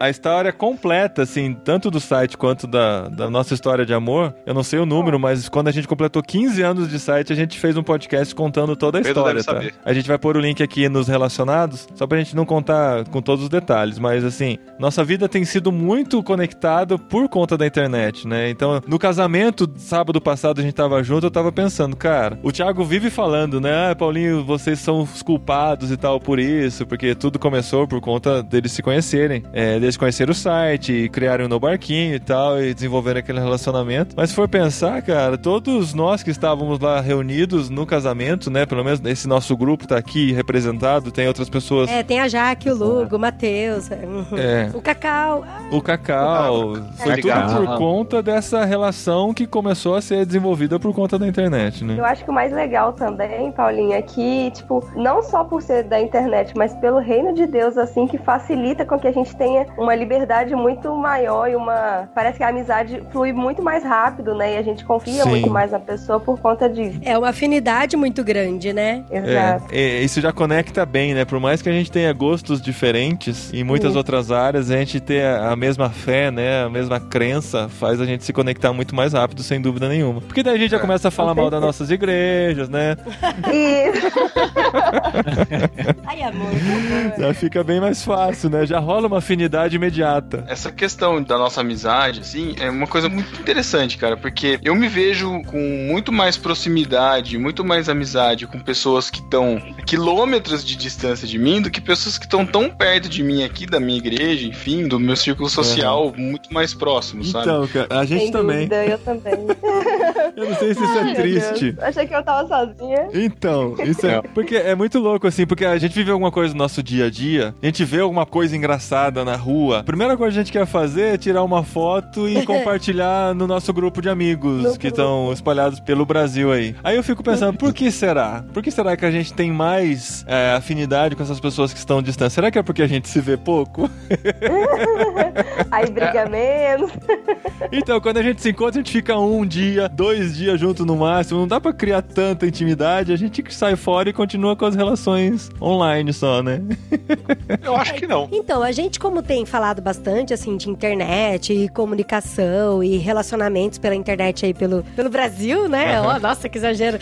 A história completa, assim, tanto do site quanto da, da nossa história de amor, eu não sei o número, mas quando a gente completou 15 anos de site, a gente fez um podcast contando toda a Pedro história, tá? saber. A gente vai pôr o link aqui nos relacionados, só pra gente não contar com todos os detalhes, mas assim, nossa vida tem sido muito conectada por conta da internet, né? Então, no casamento, sábado passado a gente tava junto, eu tava pensando, cara, o Thiago vive falando, né? Ah, Paulinho, vocês são os culpados e tal por isso, porque tudo começou por conta de deles se conhecerem. É, eles conheceram o site, criaram no barquinho e tal, e desenvolveram aquele relacionamento. Mas se for pensar, cara, todos nós que estávamos lá reunidos no casamento, né? Pelo menos esse nosso grupo tá aqui representado, tem outras pessoas. É, tem a Jaque, o Lugo, o Matheus, é, uhum. É. o Cacau. O Cacau. Foi tudo por conta dessa relação que começou a ser desenvolvida por conta da internet, né? Eu acho que o mais legal também, Paulinha, é que, tipo, não só por ser da internet, mas pelo reino de Deus, assim, que facilita com que a gente tenha uma liberdade muito maior e uma. Parece que a amizade flui muito mais rápido, né? E a gente confia Sim. muito mais na pessoa por conta disso. É uma afinidade muito grande, né? Exato. É, é, isso já conecta bem, né? Por mais que a gente tenha gostos diferentes, em muitas Sim. outras áreas, a gente ter a mesma fé, né? A mesma crença, faz a gente se conectar muito mais rápido, sem dúvida nenhuma. Porque daí a gente já começa a falar mal das nossas igrejas, né? Isso. Ai, amor. Já fica bem mais fácil, né? Já rola uma afinidade imediata. Essa questão da nossa amizade, assim, é uma coisa muito interessante, cara, porque eu me vejo com muito mais proximidade, muito mais amizade com pessoas que estão quilômetros de distância de mim do que pessoas que estão tão perto de mim aqui, da minha igreja, enfim, do meu círculo social muito mais próximo, sabe? Então, cara, a gente Sem também. dúvida, eu também. Eu não sei se isso Ai, é triste. Deus. Achei que eu tava sozinha. Então, isso é. É. Porque é muito louco, assim, porque a gente vive alguma coisa no nosso dia a dia, a gente vê alguma coisa engraçada na rua. A primeira coisa que a gente quer fazer é tirar uma foto e compartilhar no nosso grupo de amigos No que estão espalhados pelo Brasil aí. Aí eu fico pensando, por que será? Por que será que a gente tem mais é, afinidade com essas pessoas que estão distantes? Será que é porque a gente se vê pouco? Aí briga menos. Então, quando a gente se encontra, a gente fica um dia, dois dias junto no máximo. Não dá pra criar tanta intimidade. A gente sai fora e continua com as relações online só, né? Eu acho que não. Então, a gente, como tem falado bastante, assim, de internet e comunicação e relacionamentos pela internet aí pelo, pelo Brasil, né? Ó, nossa, que exagero.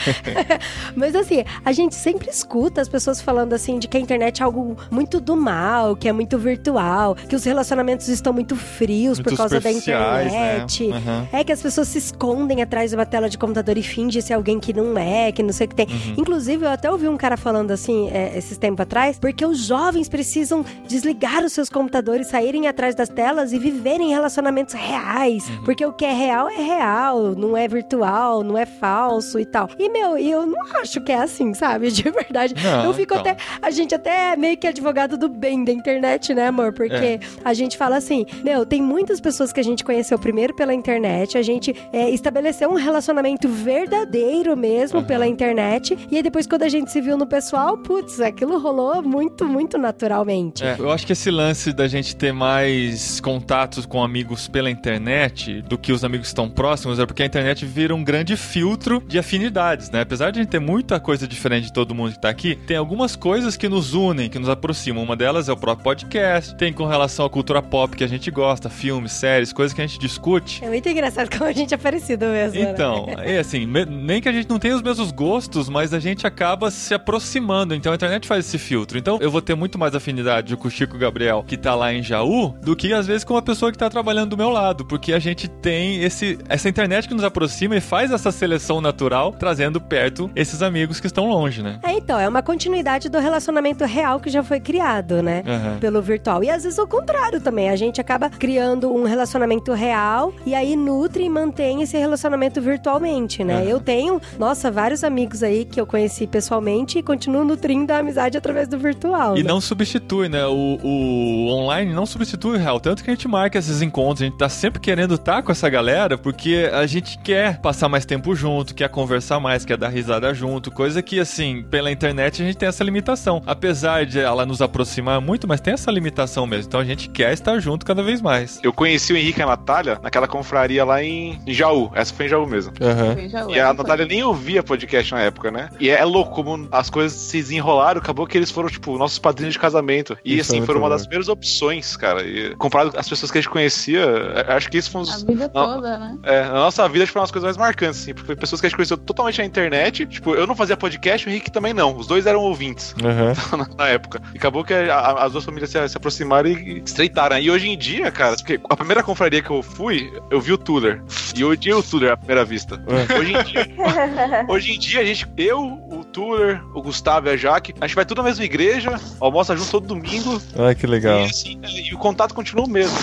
Mas, assim, a gente sempre escuta as pessoas falando, assim, de que a internet é algo muito do mal, que é muito virtual, que os relacionamentos estão muito frios Muito por causa da né? internet. Uhum. É que as pessoas se escondem atrás de uma tela de computador e fingem ser alguém que não é, que não sei o que tem. Uhum. Inclusive, eu até ouvi um cara falando assim, é, esses tempos atrás, porque os jovens precisam desligar os seus computadores, saírem atrás das telas e viverem relacionamentos reais. Uhum. Porque o que é real é real, não é virtual, não é falso e tal. E, meu, eu não acho que é assim, sabe? De verdade. Não, eu fico então. até. A gente até é meio que advogado do bem da internet, né, amor? Porque É. a gente fala assim, meu, tem muitas pessoas que a gente conheceu primeiro pela internet, a gente é, estabeleceu um relacionamento verdadeiro mesmo pela internet, e aí depois quando a gente se viu no pessoal, putz, aquilo rolou muito, muito naturalmente. É, eu acho que esse lance da gente ter mais contatos com amigos pela internet do que os amigos que estão próximos é porque a internet vira um grande filtro de afinidades, né? Apesar de a gente ter muita coisa diferente de todo mundo que tá aqui, tem algumas coisas que nos unem, que nos aproximam. Uma delas é o próprio podcast, tem com relação à cultura pop que a gente gosta, filmes, séries, coisas que a gente discute. É muito engraçado como a gente é parecido mesmo. né? Então, é assim, nem que a gente não tenha os mesmos gostos, mas a gente acaba se aproximando. Então a internet faz esse filtro. Então eu vou ter muito mais afinidade com o Chico Gabriel, que tá lá em Jaú, do que às vezes com uma pessoa que tá trabalhando do meu lado. Porque a gente tem esse, essa internet que nos aproxima e faz essa seleção natural, trazendo perto esses amigos que estão longe, né? É, então, é uma continuidade do relacionamento real que já foi criado, né? Aham. Pelo virtual. E às vezes o contrário também. A gente acaba criando um relacionamento real e aí nutre e mantém esse relacionamento virtualmente, né? Aham. Eu tenho, nossa, vários amigos aí que eu conheci pessoalmente e continuo nutrindo a amizade através do virtual. E né? não substitui, né? O, o online não substitui o real. Tanto que a gente marca esses encontros, a gente tá sempre querendo estar com essa galera, porque a gente quer passar mais tempo junto, quer conversar mais, quer dar risada junto. Coisa que, assim, pela internet a gente tem essa limitação. Apesar de ela nos aproximar muito, mas tem essa limitação mesmo. Então a gente quer estar junto cada vez mais. Eu conheci o Henrique e a Natália naquela confraria lá em em Jaú. Essa foi em Jaú mesmo. Aham. Veja E a Natália nem ouvia podcast na época, né? E é louco como as coisas se desenrolaram, acabou que eles foram, tipo, nossos padrinhos de casamento. E Isso é assim, muito foram uma das primeiras opções, cara. E, comparado com as pessoas que a gente conhecia, é, acho que isso foi um A vida toda, né? É, na nossa vida, acho que foi uma das coisas mais marcantes, assim, porque foi pessoas que a gente conheceu totalmente na internet. Tipo, eu não fazia podcast, o Henrique também não. Os dois eram ouvintes Aham. na, na época. E acabou que a- a- as duas famílias se, se aproximaram e estreitaram. E hoje em dia, cara, porque a primeira confraria que eu fui, eu vi o Tuller. E eu odiei o Tuller à primeira vista. Hoje em dia, hoje em dia a gente, eu, o Tuller, o Gustavo e a Jaque. A gente vai tudo na mesma igreja, almoça junto todo domingo. Ai, que legal. E, assim, e o contato continua o mesmo,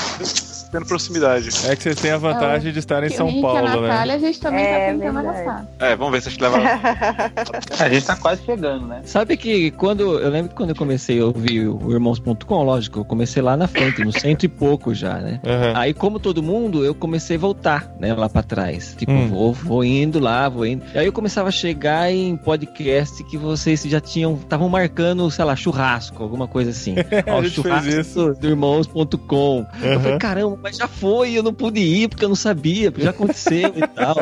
tendo proximidade. É que vocês têm a vantagem de estar em São Henrique Paulo, a né? Natália, a gente também É, tá tentando arrastar. É, vamos ver se a gente leva. A gente tá quase chegando, né? Sabe que quando. Eu lembro que quando eu comecei a ouvir o Irmãos.com, lógico, eu comecei lá na frente, no cento e pouco já, né? Aham. Aí, como todo mundo, eu comecei a voltar, né, lá pra trás. Tipo, Hum. vou, vou indo lá, vou indo. E aí eu começava a chegar em podcast que vocês já tinham, estavam marcando, sei lá, churrasco, alguma coisa assim. Ó, A gente fez churrasco isso. do irmãos.com. Eu Aham. falei, caramba, mas já foi, eu não pude ir porque eu não sabia, porque já aconteceu e tal.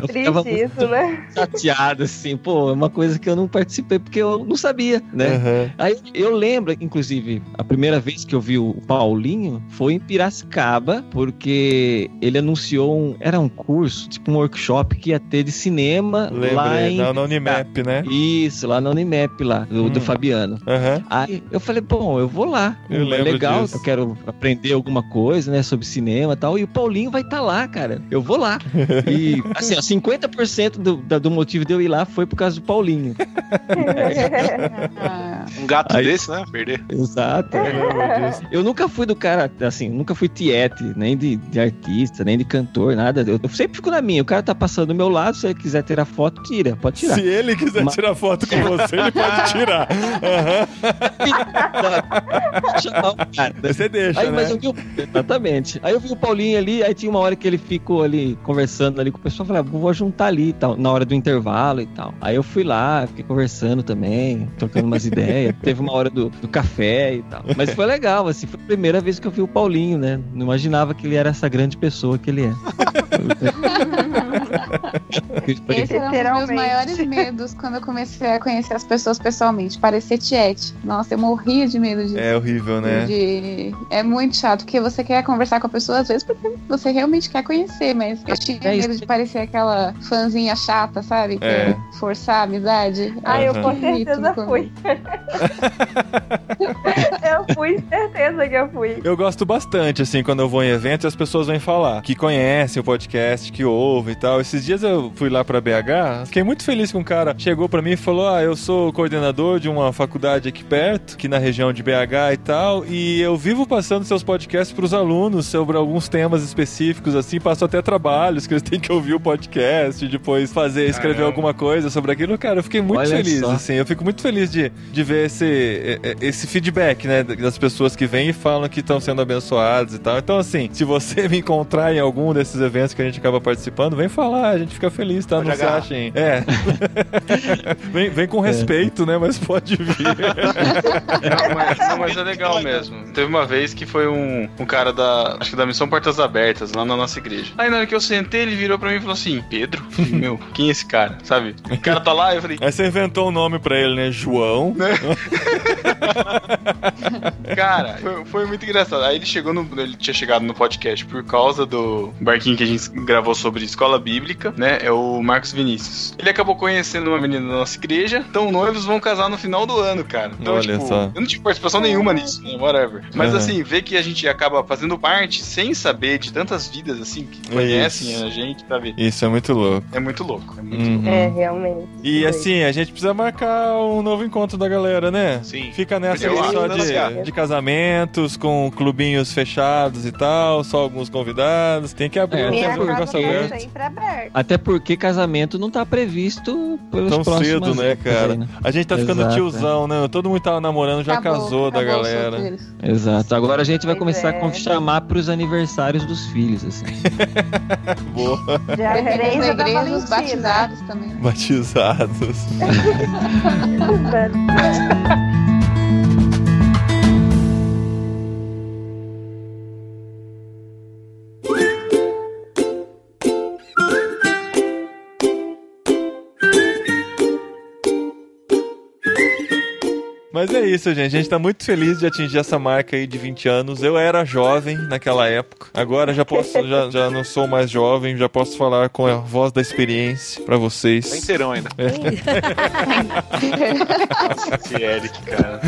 Eu ficava Triste muito isso, né? chateado, assim, pô, é uma coisa que eu não participei porque eu não sabia, né? Aham. Aí eu lembro, inclusive, a primeira vez que eu vi o Paulinho foi em Piracicaba, porque ele anunciou um. Era um curso, tipo um workshop que ia ter de cinema lá Lembrei, em. na, na Unimap, né? Isso, lá na Unimap, lá, do, do Hum. Fabiano. Aham. Aí eu falei, bom, eu vou lá. Eu é lembro legal, disso. eu quero aprender alguma coisa, né, sobre cinema e tal. E o Paulinho vai estar lá, cara. Eu vou lá. E, assim, ó, 50% do, do motivo de eu ir lá foi por causa do Paulinho. Um gato Aí- desse, né? Perder. Exato. Eu disso. Eu nunca fui do cara, assim, nunca fui tiete, nem de, de artista, nem de cantor, nada. Eu, eu sempre fico na minha. O cara tá passando do meu lado, se ele quiser tirar foto, tira, pode tirar. Se ele quiser Mas- tirar foto com você, ele pode tirar. Aham. Chamar o cara. Você deixa, Aí, né? mas eu vi o... Exatamente. Aí eu vi o Paulinho ali, aí tinha uma hora que ele ficou ali conversando ali com o pessoal, eu falei, ah, vou juntar ali e tal, na hora do intervalo e tal. Aí eu fui lá, fiquei conversando também, trocando umas ideias. Teve uma hora do, do café e tal. Mas foi legal, assim, foi a primeira vez que eu vi o Paulinho, né? Não imaginava que ele era essa grande pessoa que ele é. Esse era um dos meus maiores medos quando eu comecei a conhecer as pessoas pessoalmente. Parecer tiete. Nossa, eu morria de medo disso. É horrível, né? De... É muito chato, porque você quer conversar com a pessoa, às vezes, porque você realmente quer conhecer, mas eu tinha É isso. medo de parecer aquela fãzinha chata, sabe? Que É. forçar a amizade. Ah, eu com certeza fui. eu fui, certeza que eu fui. Eu gosto bastante, assim, quando eu vou em eventos e as pessoas vêm falar que conhecem o podcast, que ouvem e tal. Esses dias eu fui lá pra BH, fiquei muito feliz que um cara chegou pra mim e falou: Ah, eu sou coordenador de uma faculdade aqui perto, aqui na região de BH e tal, e eu vivo passando seus podcasts pros alunos sobre alguns temas específicos, assim, passo até trabalhos que eles têm que ouvir o podcast e depois fazer, escrever Caramba. alguma coisa sobre aquilo. Cara, eu fiquei muito Olha feliz, só. assim, eu fico muito feliz de, de ver esse, esse feedback, né, das pessoas que vêm e falam que estão sendo abençoados e tal. Então, assim, se você me encontrar em algum desses eventos que a gente acaba participando, vem falar, a gente fica feliz, tá? Pode Não se achem. É. vem, vem com respeito, né? Mas pode vir. Não, mas, não, mas é legal mesmo. Teve uma vez que foi um, um cara da. Acho que da Missão Portas Abertas, lá na nossa igreja. Aí na hora que eu sentei, ele virou pra mim e falou assim: Pedro? Falei, Meu, quem é esse cara? Sabe? O cara tá lá, eu falei, Aí você inventou um nome pra ele, né? João. Cara, foi, foi muito engraçado. Aí ele chegou no. Ele tinha chegado no podcast por causa do barquinho que a gente gravou sobre escola bíblica, né? É o Marcos Vinícius. Ele acabou conhecendo uma menina da nossa igreja, então noivos vão casar no final do ano, cara. Então, Olha tipo, só. eu não tive participação nenhuma nisso, né? Whatever. Mas Aham. assim, ver que a gente acaba fazendo parte sem saber de tantas vidas, assim, que conhecem Isso. a gente, sabe? Isso é muito louco. É muito louco. É muito Uhum. louco. É, realmente. E assim, a gente precisa marcar um novo encontro da galera, né? Sim. Fica nessa aí só de, de casamentos, com clubinhos fechados e tal, só alguns convidados. Tem que abrir É, Minha Tem negócio casa é aberto. sempre aberta. Até porque casamento não tá previsto pelos Tão próximos cedo, né, cara? aí, né? A gente tá ficando Exato, tiozão, né? Todo mundo tava namorando, já Acabou, casou da acabou o galera. Exato. Agora a gente vai Pois começar é. a chamar pros aniversários dos filhos, assim. Boa. Já Dependendo três da da igreja, os batizados também. Batizados. Mas é isso, gente. A gente tá muito feliz de atingir essa marca aí de 20 anos. Eu era jovem naquela época. Agora já posso, já, já não sou mais jovem, já posso falar com a voz da experiência pra vocês. Tá inteirão ainda. Nossa, esse Eric, cara.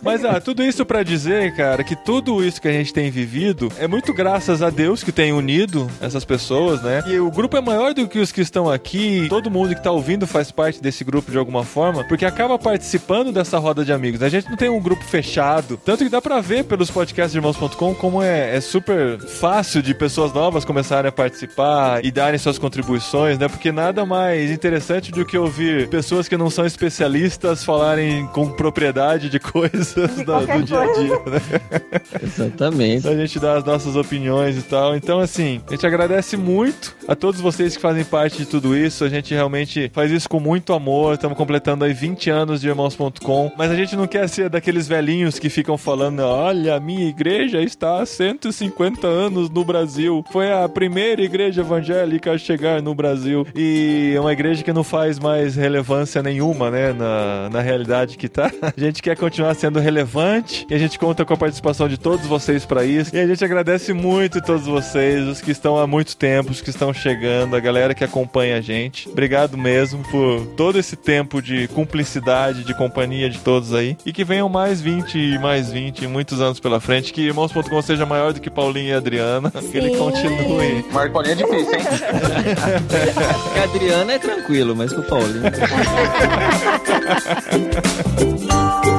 Mas ah, tudo isso pra dizer, cara, que tudo isso que a gente tem vivido é muito graças a Deus que tem unido essas pessoas, né? E o grupo é maior do que os que estão aqui. Todo mundo que tá ouvindo faz parte desse grupo de alguma forma, porque acaba participando dessa roda de amigos. A gente não tem um grupo fechado, tanto que dá pra ver pelos podcasts de irmãos.com como é, é super fácil de pessoas novas começarem a participar e darem suas contribuições, né? Porque nada mais interessante do que ouvir pessoas que não são especialistas falarem com propriedade de coisas do, qualquer do dia a dia, né? Exatamente. A gente dá as nossas opiniões e tal. Então, assim, a gente agradece muito a todos vocês que fazem parte de tudo isso. A gente realmente faz isso com muito amor. Estamos completando aí 20 anos de irmãos.com. Mas a gente não quer ser daqueles velhinhos que ficam falando: olha, a minha igreja está há 150 anos no Brasil. Foi a primeira igreja evangélica a chegar no Brasil. E é uma igreja que não faz mais relevância nenhuma, né? Na, na realidade que tá. A gente quer continuar sendo relevante e a gente conta com a participação de todos vocês para isso. E a gente agradece muito todos vocês, os que estão há muito tempo, os que estão chegando, a galera que acompanha a gente. Obrigado mesmo por todo esse tempo de cumplicidade, de companhia de todos aí. E que venham mais 20 e mais 20, e muitos anos pela frente. Que irmãos.com seja maior do que Paulinho e Adriana. Que ele Sim. continue. Marcolinha é difícil, hein? A Adriana é tranquilo, mas com o Paulinho.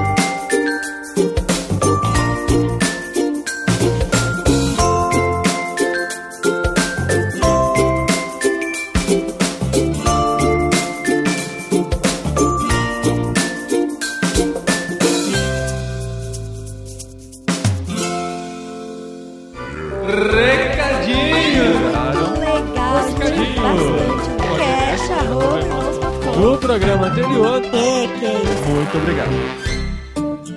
programa anterior, É, que é isso. Muito obrigado.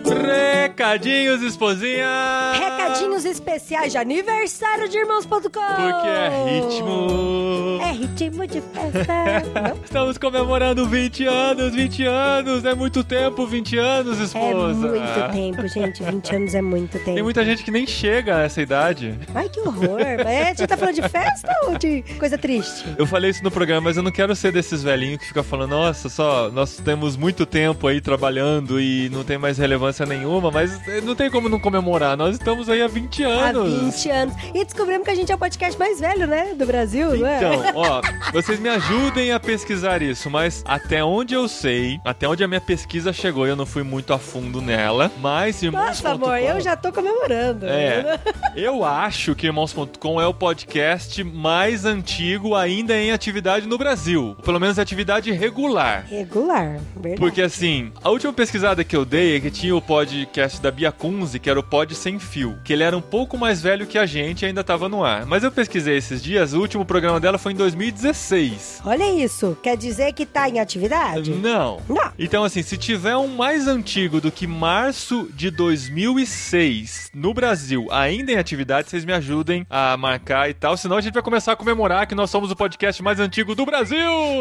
Recadinhos, esposinha! Recadinhos especiais de aniversário de irmãos.com. Porque é ritmo. É ritmo de festa. Estamos comemorando 20 anos, 20 anos, é muito tempo, 20 anos, É esposa. muito tempo, gente. 20 anos é muito tempo. Tem muita gente que nem chega a essa idade. Ai, que horror. É, a gente tá falando de festa ou de coisa triste? Eu falei isso no programa, mas eu não quero ser desses velhinhos que ficam falando, nossa, só nós temos muito tempo aí trabalhando e não tem mais relevância nenhuma, mas não tem como não comemorar. Nós estamos aí há 20 Há anos. 20 anos. E descobrimos que a gente é o podcast mais velho, né? Do Brasil, não é? Então, ó, vocês me ajudem a pesquisar isso, mas até onde eu sei, até onde a minha pesquisa chegou, eu não fui muito a fundo nela, mas irmãos. Nossa, amor, eu já tô comemorando. É, eu acho que Irmãos.com é o podcast mais antigo ainda em atividade no Brasil. Pelo menos atividade regular. Regular, verdade. Porque assim, a última pesquisada que eu dei é que tinha o podcast da Bia Kunze, que era o Pod Sem Fio, que ele era um pouco mais velho que a gente e ainda tava no ar. Mas eu pesquisei esses dias, o último programa dela foi em 2016. Olha isso. Quer dizer que tá em atividade? Não. Não. Então, assim, se tiver um mais antigo do que março de 2006 no Brasil, ainda em atividade, vocês me ajudem a marcar e tal. Senão a gente vai começar a comemorar que nós somos o podcast mais antigo do Brasil!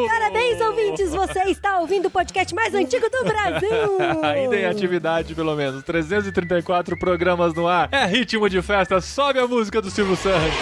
Parabéns, ouvintes! Você está ouvindo o podcast mais antigo do Brasil! Ainda em atividade, pelo menos. 334 programas no ar. É ritmo de festa. Sobe a música do Silvio Santos.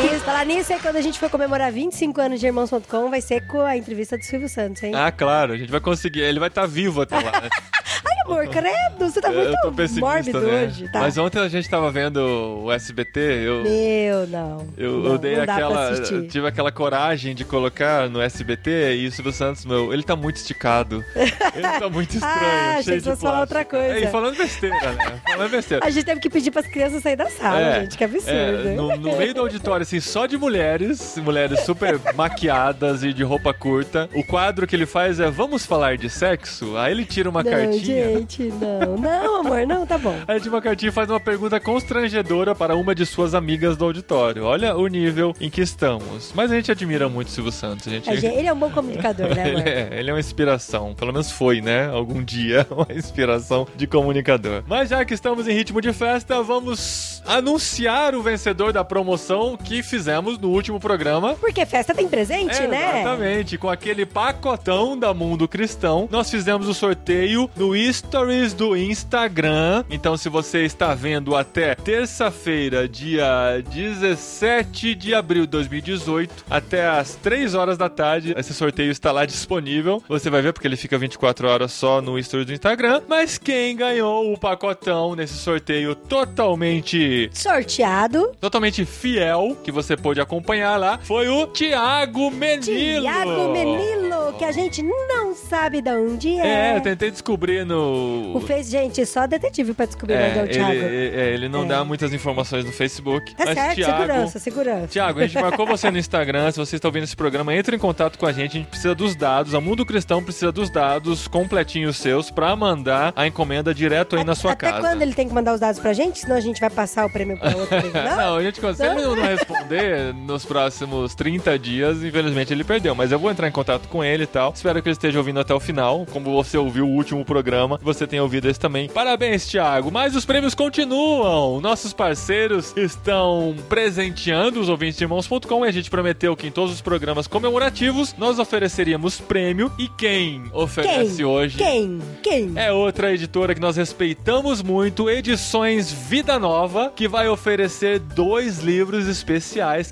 Falar nisso, falar nisso, aí quando a gente for comemorar 25 anos de Irmãos.com, vai ser com a entrevista do Silvio Santos, hein? Ah, claro. A gente vai conseguir. Ele vai estar vivo até lá, né? Ai, amor, credo, você tá muito mórbido né? hoje. Tá. Mas ontem a gente tava vendo o SBT, eu... Meu, não. Eu, não, eu dei não aquela. eu tive aquela coragem de colocar no SBT e o Silvio Santos, meu, ele tá muito esticado. Ele tá muito estranho. Ah, cheio de falar outra coisa. É, e falando besteira, né? Falando besteira. A gente teve que pedir pras crianças sair da sala, É, gente, que absurdo. é, no, no meio do auditório, assim, só de mulheres, mulheres super maquiadas e de roupa curta. O quadro que ele faz é Vamos falar de sexo? Aí ele tira uma Não, cartinha. gente. não. Não, amor, não, tá bom. A Edma Cartinho faz uma pergunta constrangedora para uma de suas amigas do auditório. Olha o nível em que estamos. Mas a gente admira muito o Silvio Santos. A gente... A gente- Ele é um bom comunicador, né, amor? Ele é, ele é uma inspiração. Pelo menos foi, né? Algum dia, uma inspiração de comunicador. Mas já que estamos em ritmo de festa, vamos anunciar o vencedor da promoção que fizemos no último programa. Porque festa tem presente, né? Exatamente, com aquele pacotão da Mundo Cristão, nós fizemos o sorteio no Stories do Instagram. Então, se você está vendo até terça-feira, dia 17 de abril de 2018, até às 3 horas da tarde, esse sorteio está lá disponível. Você vai ver porque ele fica 24 horas só no Stories do Instagram. Mas quem ganhou o pacotão nesse sorteio totalmente Sorteado. totalmente fiel, que você pôde acompanhar lá, foi o Tiago Menilo. Tiago Menilo, que a gente não sabe de onde É, é. eu tentei descobrir no. O fez, gente, só detetive pra descobrir onde é É, o Thiago. ele, é, ele não É. dá muitas informações no Facebook. Mas certo, Thiago, segurança, segurança. Tiago, a gente marcou você no Instagram. Se você está ouvindo esse programa, entre em contato com a gente. A gente precisa dos dados. A Mundo Cristão precisa dos dados completinhos seus pra mandar a encomenda direto aí na sua Até casa. quando ele tem que mandar os dados pra gente? Senão a gente vai passar o prêmio pra outro. Não? Não, a gente consegue. Se ele não responder nos próximos 30 dias, infelizmente ele perdeu. Mas eu vou entrar em contato com ele e tal. Espero que ele esteja ouvindo até o final. Como você ouviu o último programa, você tenha ouvido esse também. Parabéns, Thiago. Mas os prêmios continuam. Nossos parceiros estão presenteando os ouvintes de irmãos.com e a gente prometeu que em todos os programas comemorativos nós ofereceríamos prêmio. E quem oferece Quem? hoje? Quem? Quem? É outra editora que nós respeitamos muito, Edições Vida Nova, que vai oferecer dois livros especiais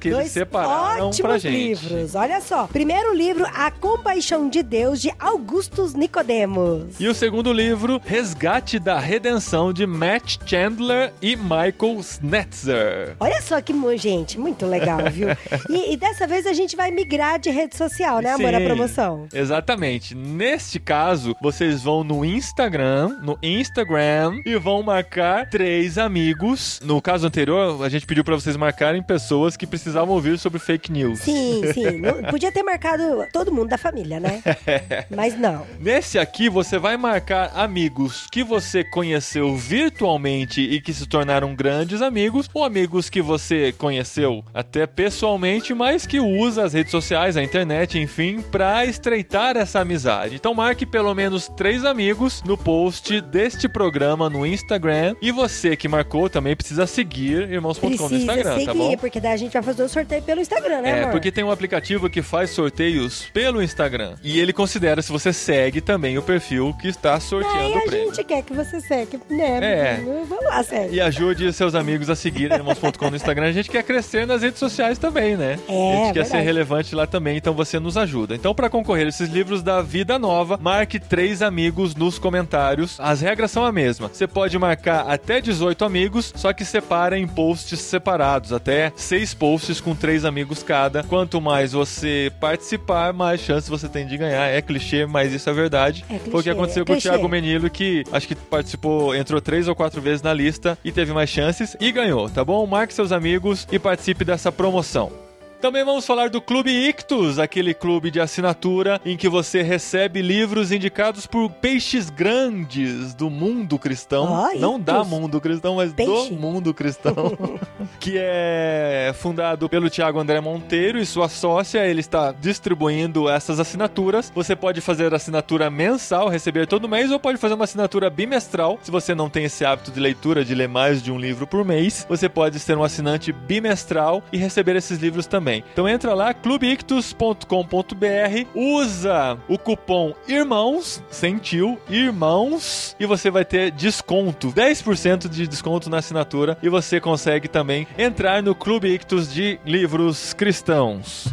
que eles Dois separaram ótimos pra gente. livros. Olha só. Primeiro livro, A Compaixão de Deus, de Augustus Nicodemos. E o segundo livro, Resgate da Redenção, de Matt Chandler e Michael Snetzer. Olha só que, gente, muito legal, viu? E, e dessa vez a gente vai migrar de rede social, né, amor? A Sim, promoção. Exatamente. Neste caso, vocês vão no Instagram, no Instagram, e vão marcar três amigos. No caso anterior, a gente pediu pra vocês marcarem pessoas que precisavam ouvir sobre fake news. Sim, sim. Podia ter marcado todo mundo da família, né? Mas não. Nesse aqui, você vai marcar amigos que você conheceu virtualmente e que se tornaram grandes amigos, ou amigos que você conheceu até pessoalmente, mas que usa as redes sociais, a internet, enfim, pra estreitar essa amizade. Então marque pelo menos três amigos no post deste programa no Instagram. E você que marcou também precisa seguir irmãos.com no Instagram, seguir, tá bom? porque a gente vai fazer o sorteio pelo Instagram, né, É, amor? porque tem um aplicativo que faz sorteios pelo Instagram. E ele considera se você segue também o perfil que está sorteando Aí o a prêmio. gente quer que você segue, né? É. menino? Vamos lá, segue. E ajude seus amigos a seguirem irmãos.com no Instagram. A gente quer crescer nas redes sociais também, né? É, a gente quer verdade. ser relevante lá também, então você nos ajuda. Então, para concorrer a esses livros da Vida Nova, marque três amigos nos comentários. As regras são a mesma. Você pode marcar até 18 amigos, só que separa em posts separados, até seis posts com três amigos cada. Quanto mais você participar, mais chance você tem de ganhar. É clichê, mas isso é verdade. É clichê, Foi o que aconteceu é com o. Thiago Menilo, que acho que participou, entrou três ou quatro vezes na lista e teve mais chances e ganhou, tá bom? Marque seus amigos e participe dessa promoção. Também vamos falar do Clube Ictus, aquele clube de assinatura em que você recebe livros indicados por peixes grandes do mundo cristão. Ó, Não da mundo cristão, mas Peixe. do mundo cristão. que é fundado pelo Tiago André Monteiro e sua sócia. Ele está distribuindo essas assinaturas. Você pode fazer assinatura mensal, receber todo mês, ou pode fazer uma assinatura bimestral. Se você não tem esse hábito de leitura, de ler mais de um livro por mês, você pode ser um assinante bimestral e receber esses livros também. Então entra lá, clubeictus.com.br, usa o cupom IRMÃOS, sem tio, IRMÃOS, e você vai ter desconto, 10% de desconto na assinatura, e você consegue também entrar no Clube Ictus de livros cristãos.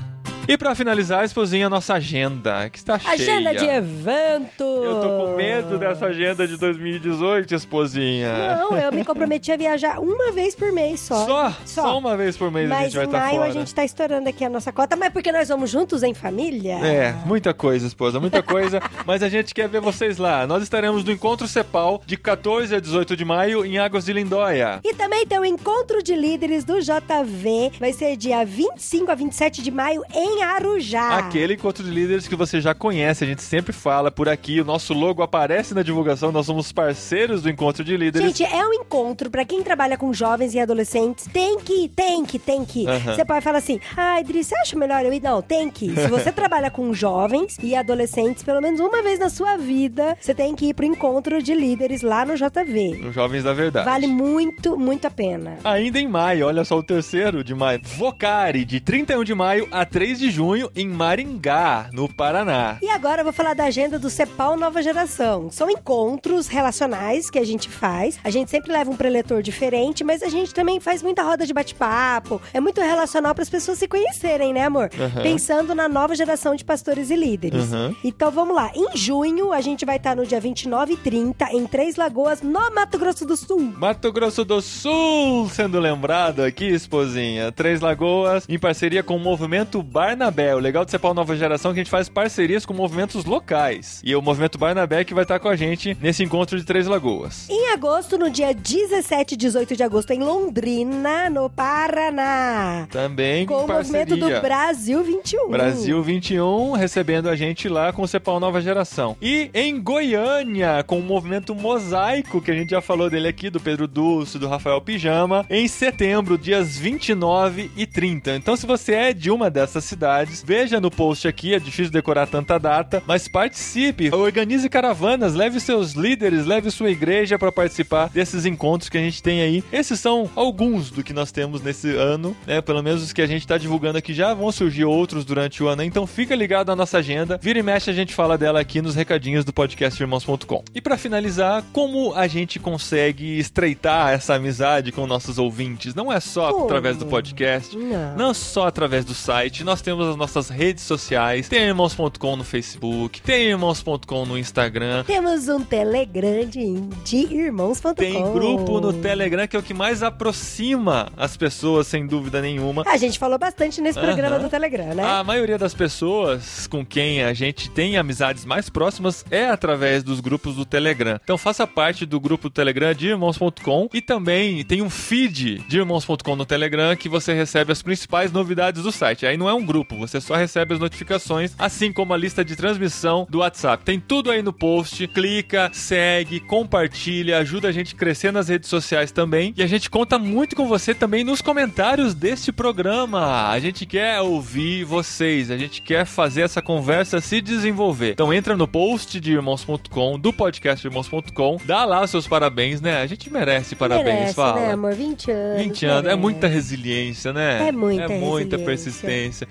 E pra finalizar, esposinha, nossa agenda, que está cheia. Agenda de evento. Eu tô com medo dessa agenda de 2018, esposinha. Não, eu me comprometi a viajar uma vez por mês só. Só? Só uma vez por mês a Mas gente vai em estar maio fora. a gente tá estourando aqui a nossa cota, mas porque nós vamos juntos em família? É, muita coisa, esposa, muita coisa. mas a gente quer ver vocês lá. Nós estaremos no Encontro Cepal de 14 a 18 de maio em Águas de Lindóia. E também tem o encontro de líderes do JV. Vai ser dia 25 a 27 de maio em em Arujá. Aquele encontro de líderes que você já conhece, a gente sempre fala por aqui, o nosso logo aparece na divulgação, nós somos parceiros do encontro de líderes. Gente, é um encontro pra quem trabalha com jovens e adolescentes. Tem que, tem que, tem que. Você pode falar assim: ah, Idris, você acha melhor eu ir? Não, tem que. Se você trabalha com jovens e adolescentes, pelo menos uma vez na sua vida, você tem que ir pro encontro de líderes lá no JV. Os Jovens da Verdade. Vale muito, muito a pena. Ainda em maio, olha só o terceiro de maio. Vocari, de 31 de maio a 3 de junho, em Maringá, no Paraná. E agora eu vou falar da agenda do CEPAL Nova Geração. São encontros relacionais que a gente faz. A gente sempre leva um preletor diferente, mas a gente também faz muita roda de bate-papo. É muito relacional para as pessoas se conhecerem, né, amor? Aham. Pensando na nova geração de pastores e líderes. Aham. Então vamos lá. Em junho, a gente vai estar no dia 29 e 30 em Três Lagoas, no Mato Grosso do Sul. Mato Grosso do Sul sendo lembrado aqui, esposinha. Três Lagoas, em parceria com o movimento Barnabé. O legal de ser pau nova geração é que a gente faz parcerias com movimentos locais. E é o movimento Barnabé que vai estar com a gente nesse encontro de Três Lagoas. Em agosto, no dia 17 e 18 de agosto, em Londrina, no Paraná. Também Com em o movimento do Brasil 21. Brasil 21 recebendo a gente lá com o Cepal Nova Geração. E em Goiânia, com o movimento Mosaico, que a gente já falou dele aqui, do Pedro Dulce, do Rafael Pijama, em setembro, dias 29 e 30. Então, se você é de uma dessas cidades, veja no post aqui, é difícil decorar tanta data, mas participe, organize caravanas, leve seus líderes, leve sua igreja para participar desses encontros que a gente tem aí. Esses são alguns do que nós temos nesse ano, né? Pelo menos os que a gente tá divulgando aqui já vão surgir outros durante o ano, então fica ligado na nossa agenda. Vira e mexe a gente fala dela aqui nos recadinhos do podcast irmãos.com. E para finalizar, como a gente consegue estreitar essa amizade com nossos ouvintes? Não é só Como? através do podcast, Não. não só através do site, nós temos as nossas redes sociais, tem irmãos.com no Facebook, tem irmãos.com no Instagram, Temos um Telegram de, de irmãos.com. tem grupo no Telegram que é o que mais aproxima as pessoas, sem dúvida nenhuma. A gente falou bastante nesse programa do Telegram, né? A maioria das pessoas com quem a gente tem amizades mais próximas é através dos grupos do Telegram. Então faça parte do grupo do Telegram de irmãos.com e também tem um feed de irmãos.com no Telegram que você recebe as principais novidades do site. Aí não é um grupo, você só recebe as notificações, assim como a lista de transmissão do WhatsApp. Tem tudo aí no post. Clica, segue, compartilha, ajuda a gente a crescer nas redes sociais também. E a gente conta muito com você também nos comentários deste programa. A gente quer ouvir vocês, a gente quer fazer essa conversa se desenvolver. Então entra no post de irmãos.com, do podcast irmãos.com, dá lá os seus parabéns, né? A gente merece parabéns, Merece, fala. né, amor? 20 anos. 20 anos, é merece. muita resiliência, né? É muita É muita resiliência. persistência.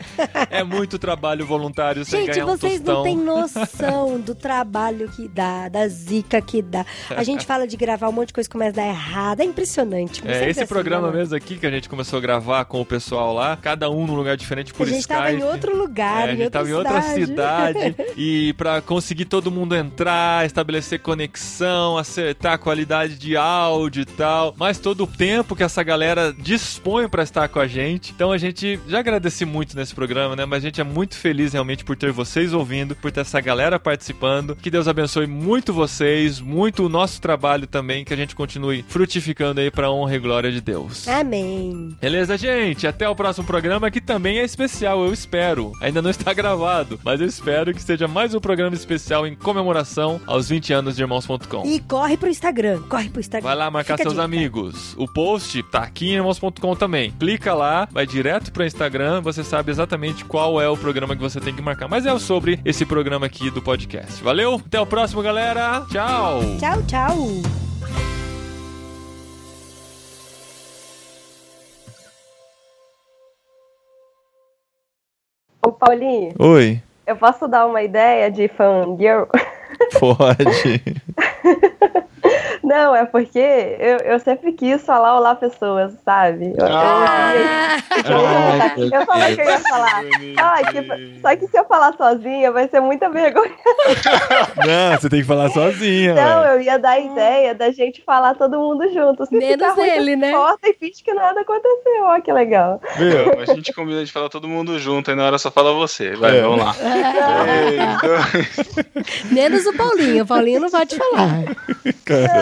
É muito trabalho voluntário sem Gente, ganhar um vocês tostão. não têm noção do trabalho que dá, da zica que dá. A gente fala de gravar um monte de coisa que começa a dar errado. É impressionante. É, esse assim, programa né, mesmo aqui que a gente começou a gravar com o pessoal lá, cada um num lugar diferente por A gente Skype. tava em outro lugar, É, a gente tava em outra cidade. e pra conseguir todo mundo entrar, estabelecer conexão, acertar a qualidade de áudio e tal, mas todo o tempo que essa galera dispõe pra estar com a gente. Então a gente já agradece muito nesse programa, né? Mas a gente é muito feliz realmente por ter vocês ouvindo, por ter essa galera participando. Que Deus abençoe muito vocês, muito o nosso trabalho também, que a gente continue frutificando aí pra honra e glória de Deus. Amém. Beleza, gente? Até o próximo programa que também é especial, eu espero. Ainda não está gravado, mas eu espero que seja mais um programa especial em comemoração aos 20 anos de irmãos.com. E corre pro Instagram, corre pro Instagram. Vai lá marcar Fica seus amigos. O post tá aqui em irmãos.com também. Clica lá, vai direto pro Instagram, você sabe exatamente qual é o programa que você tem que marcar. Mas é sobre esse programa aqui do podcast. Valeu? Até o próximo, galera. Tchau. Tchau, tchau. Ô, Paulinho, Oi. eu posso dar uma ideia de fangirl? Pode. Não, é porque eu, eu sempre quis falar olá pessoas, sabe? Eu, eu Ah, Ai, meu eu falei que eu ia falar. Ai, que- só que se eu falar sozinha vai ser muita vergonha. Não, você tem que falar sozinha. Não, eu ia dar a ideia da gente falar todo mundo junto. Se Menos ele, né? Corta e finge que nada aconteceu. Ó, que legal. Viu? A gente combina de falar todo mundo junto, aí na hora só fala você. Vai, É. vamos lá. Dois, Menos o Paulinho. O Paulinho não pode falar.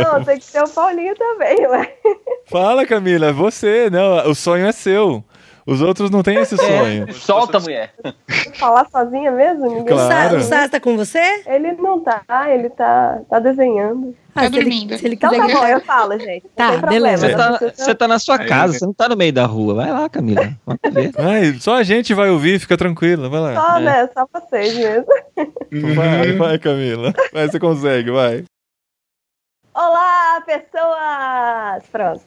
Não, tem que ter o Paulinho também, ué. Fala, Camila, você, não, o sonho é seu. Os outros não têm esse sonho. Solta, mulher. Falar sozinha mesmo? Ninguém Claro. O Sá tá com você? Ele não tá, ele tá, tá desenhando. Ah, Tá se ele, dormindo. se ele Então quiser tá bom, eu falo, gente. Não Tá, beleza. Você não tá, você tá na sua Aí, casa, né? você não tá no meio da rua. Vai lá, Camila. Ai, só a gente vai ouvir, fica tranquila, vai lá. Só, né? Só vocês mesmo. Vai, vai, Camila. Vai, você consegue, vai. Olá, pessoas! Pronto.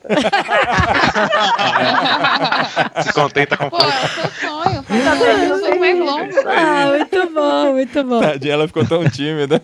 Se contenta com Pô, é o seu sonho. Faz Tá bem, um mais longo. Ah, muito bom, muito bom. Tadinha, ela ficou tão tímida.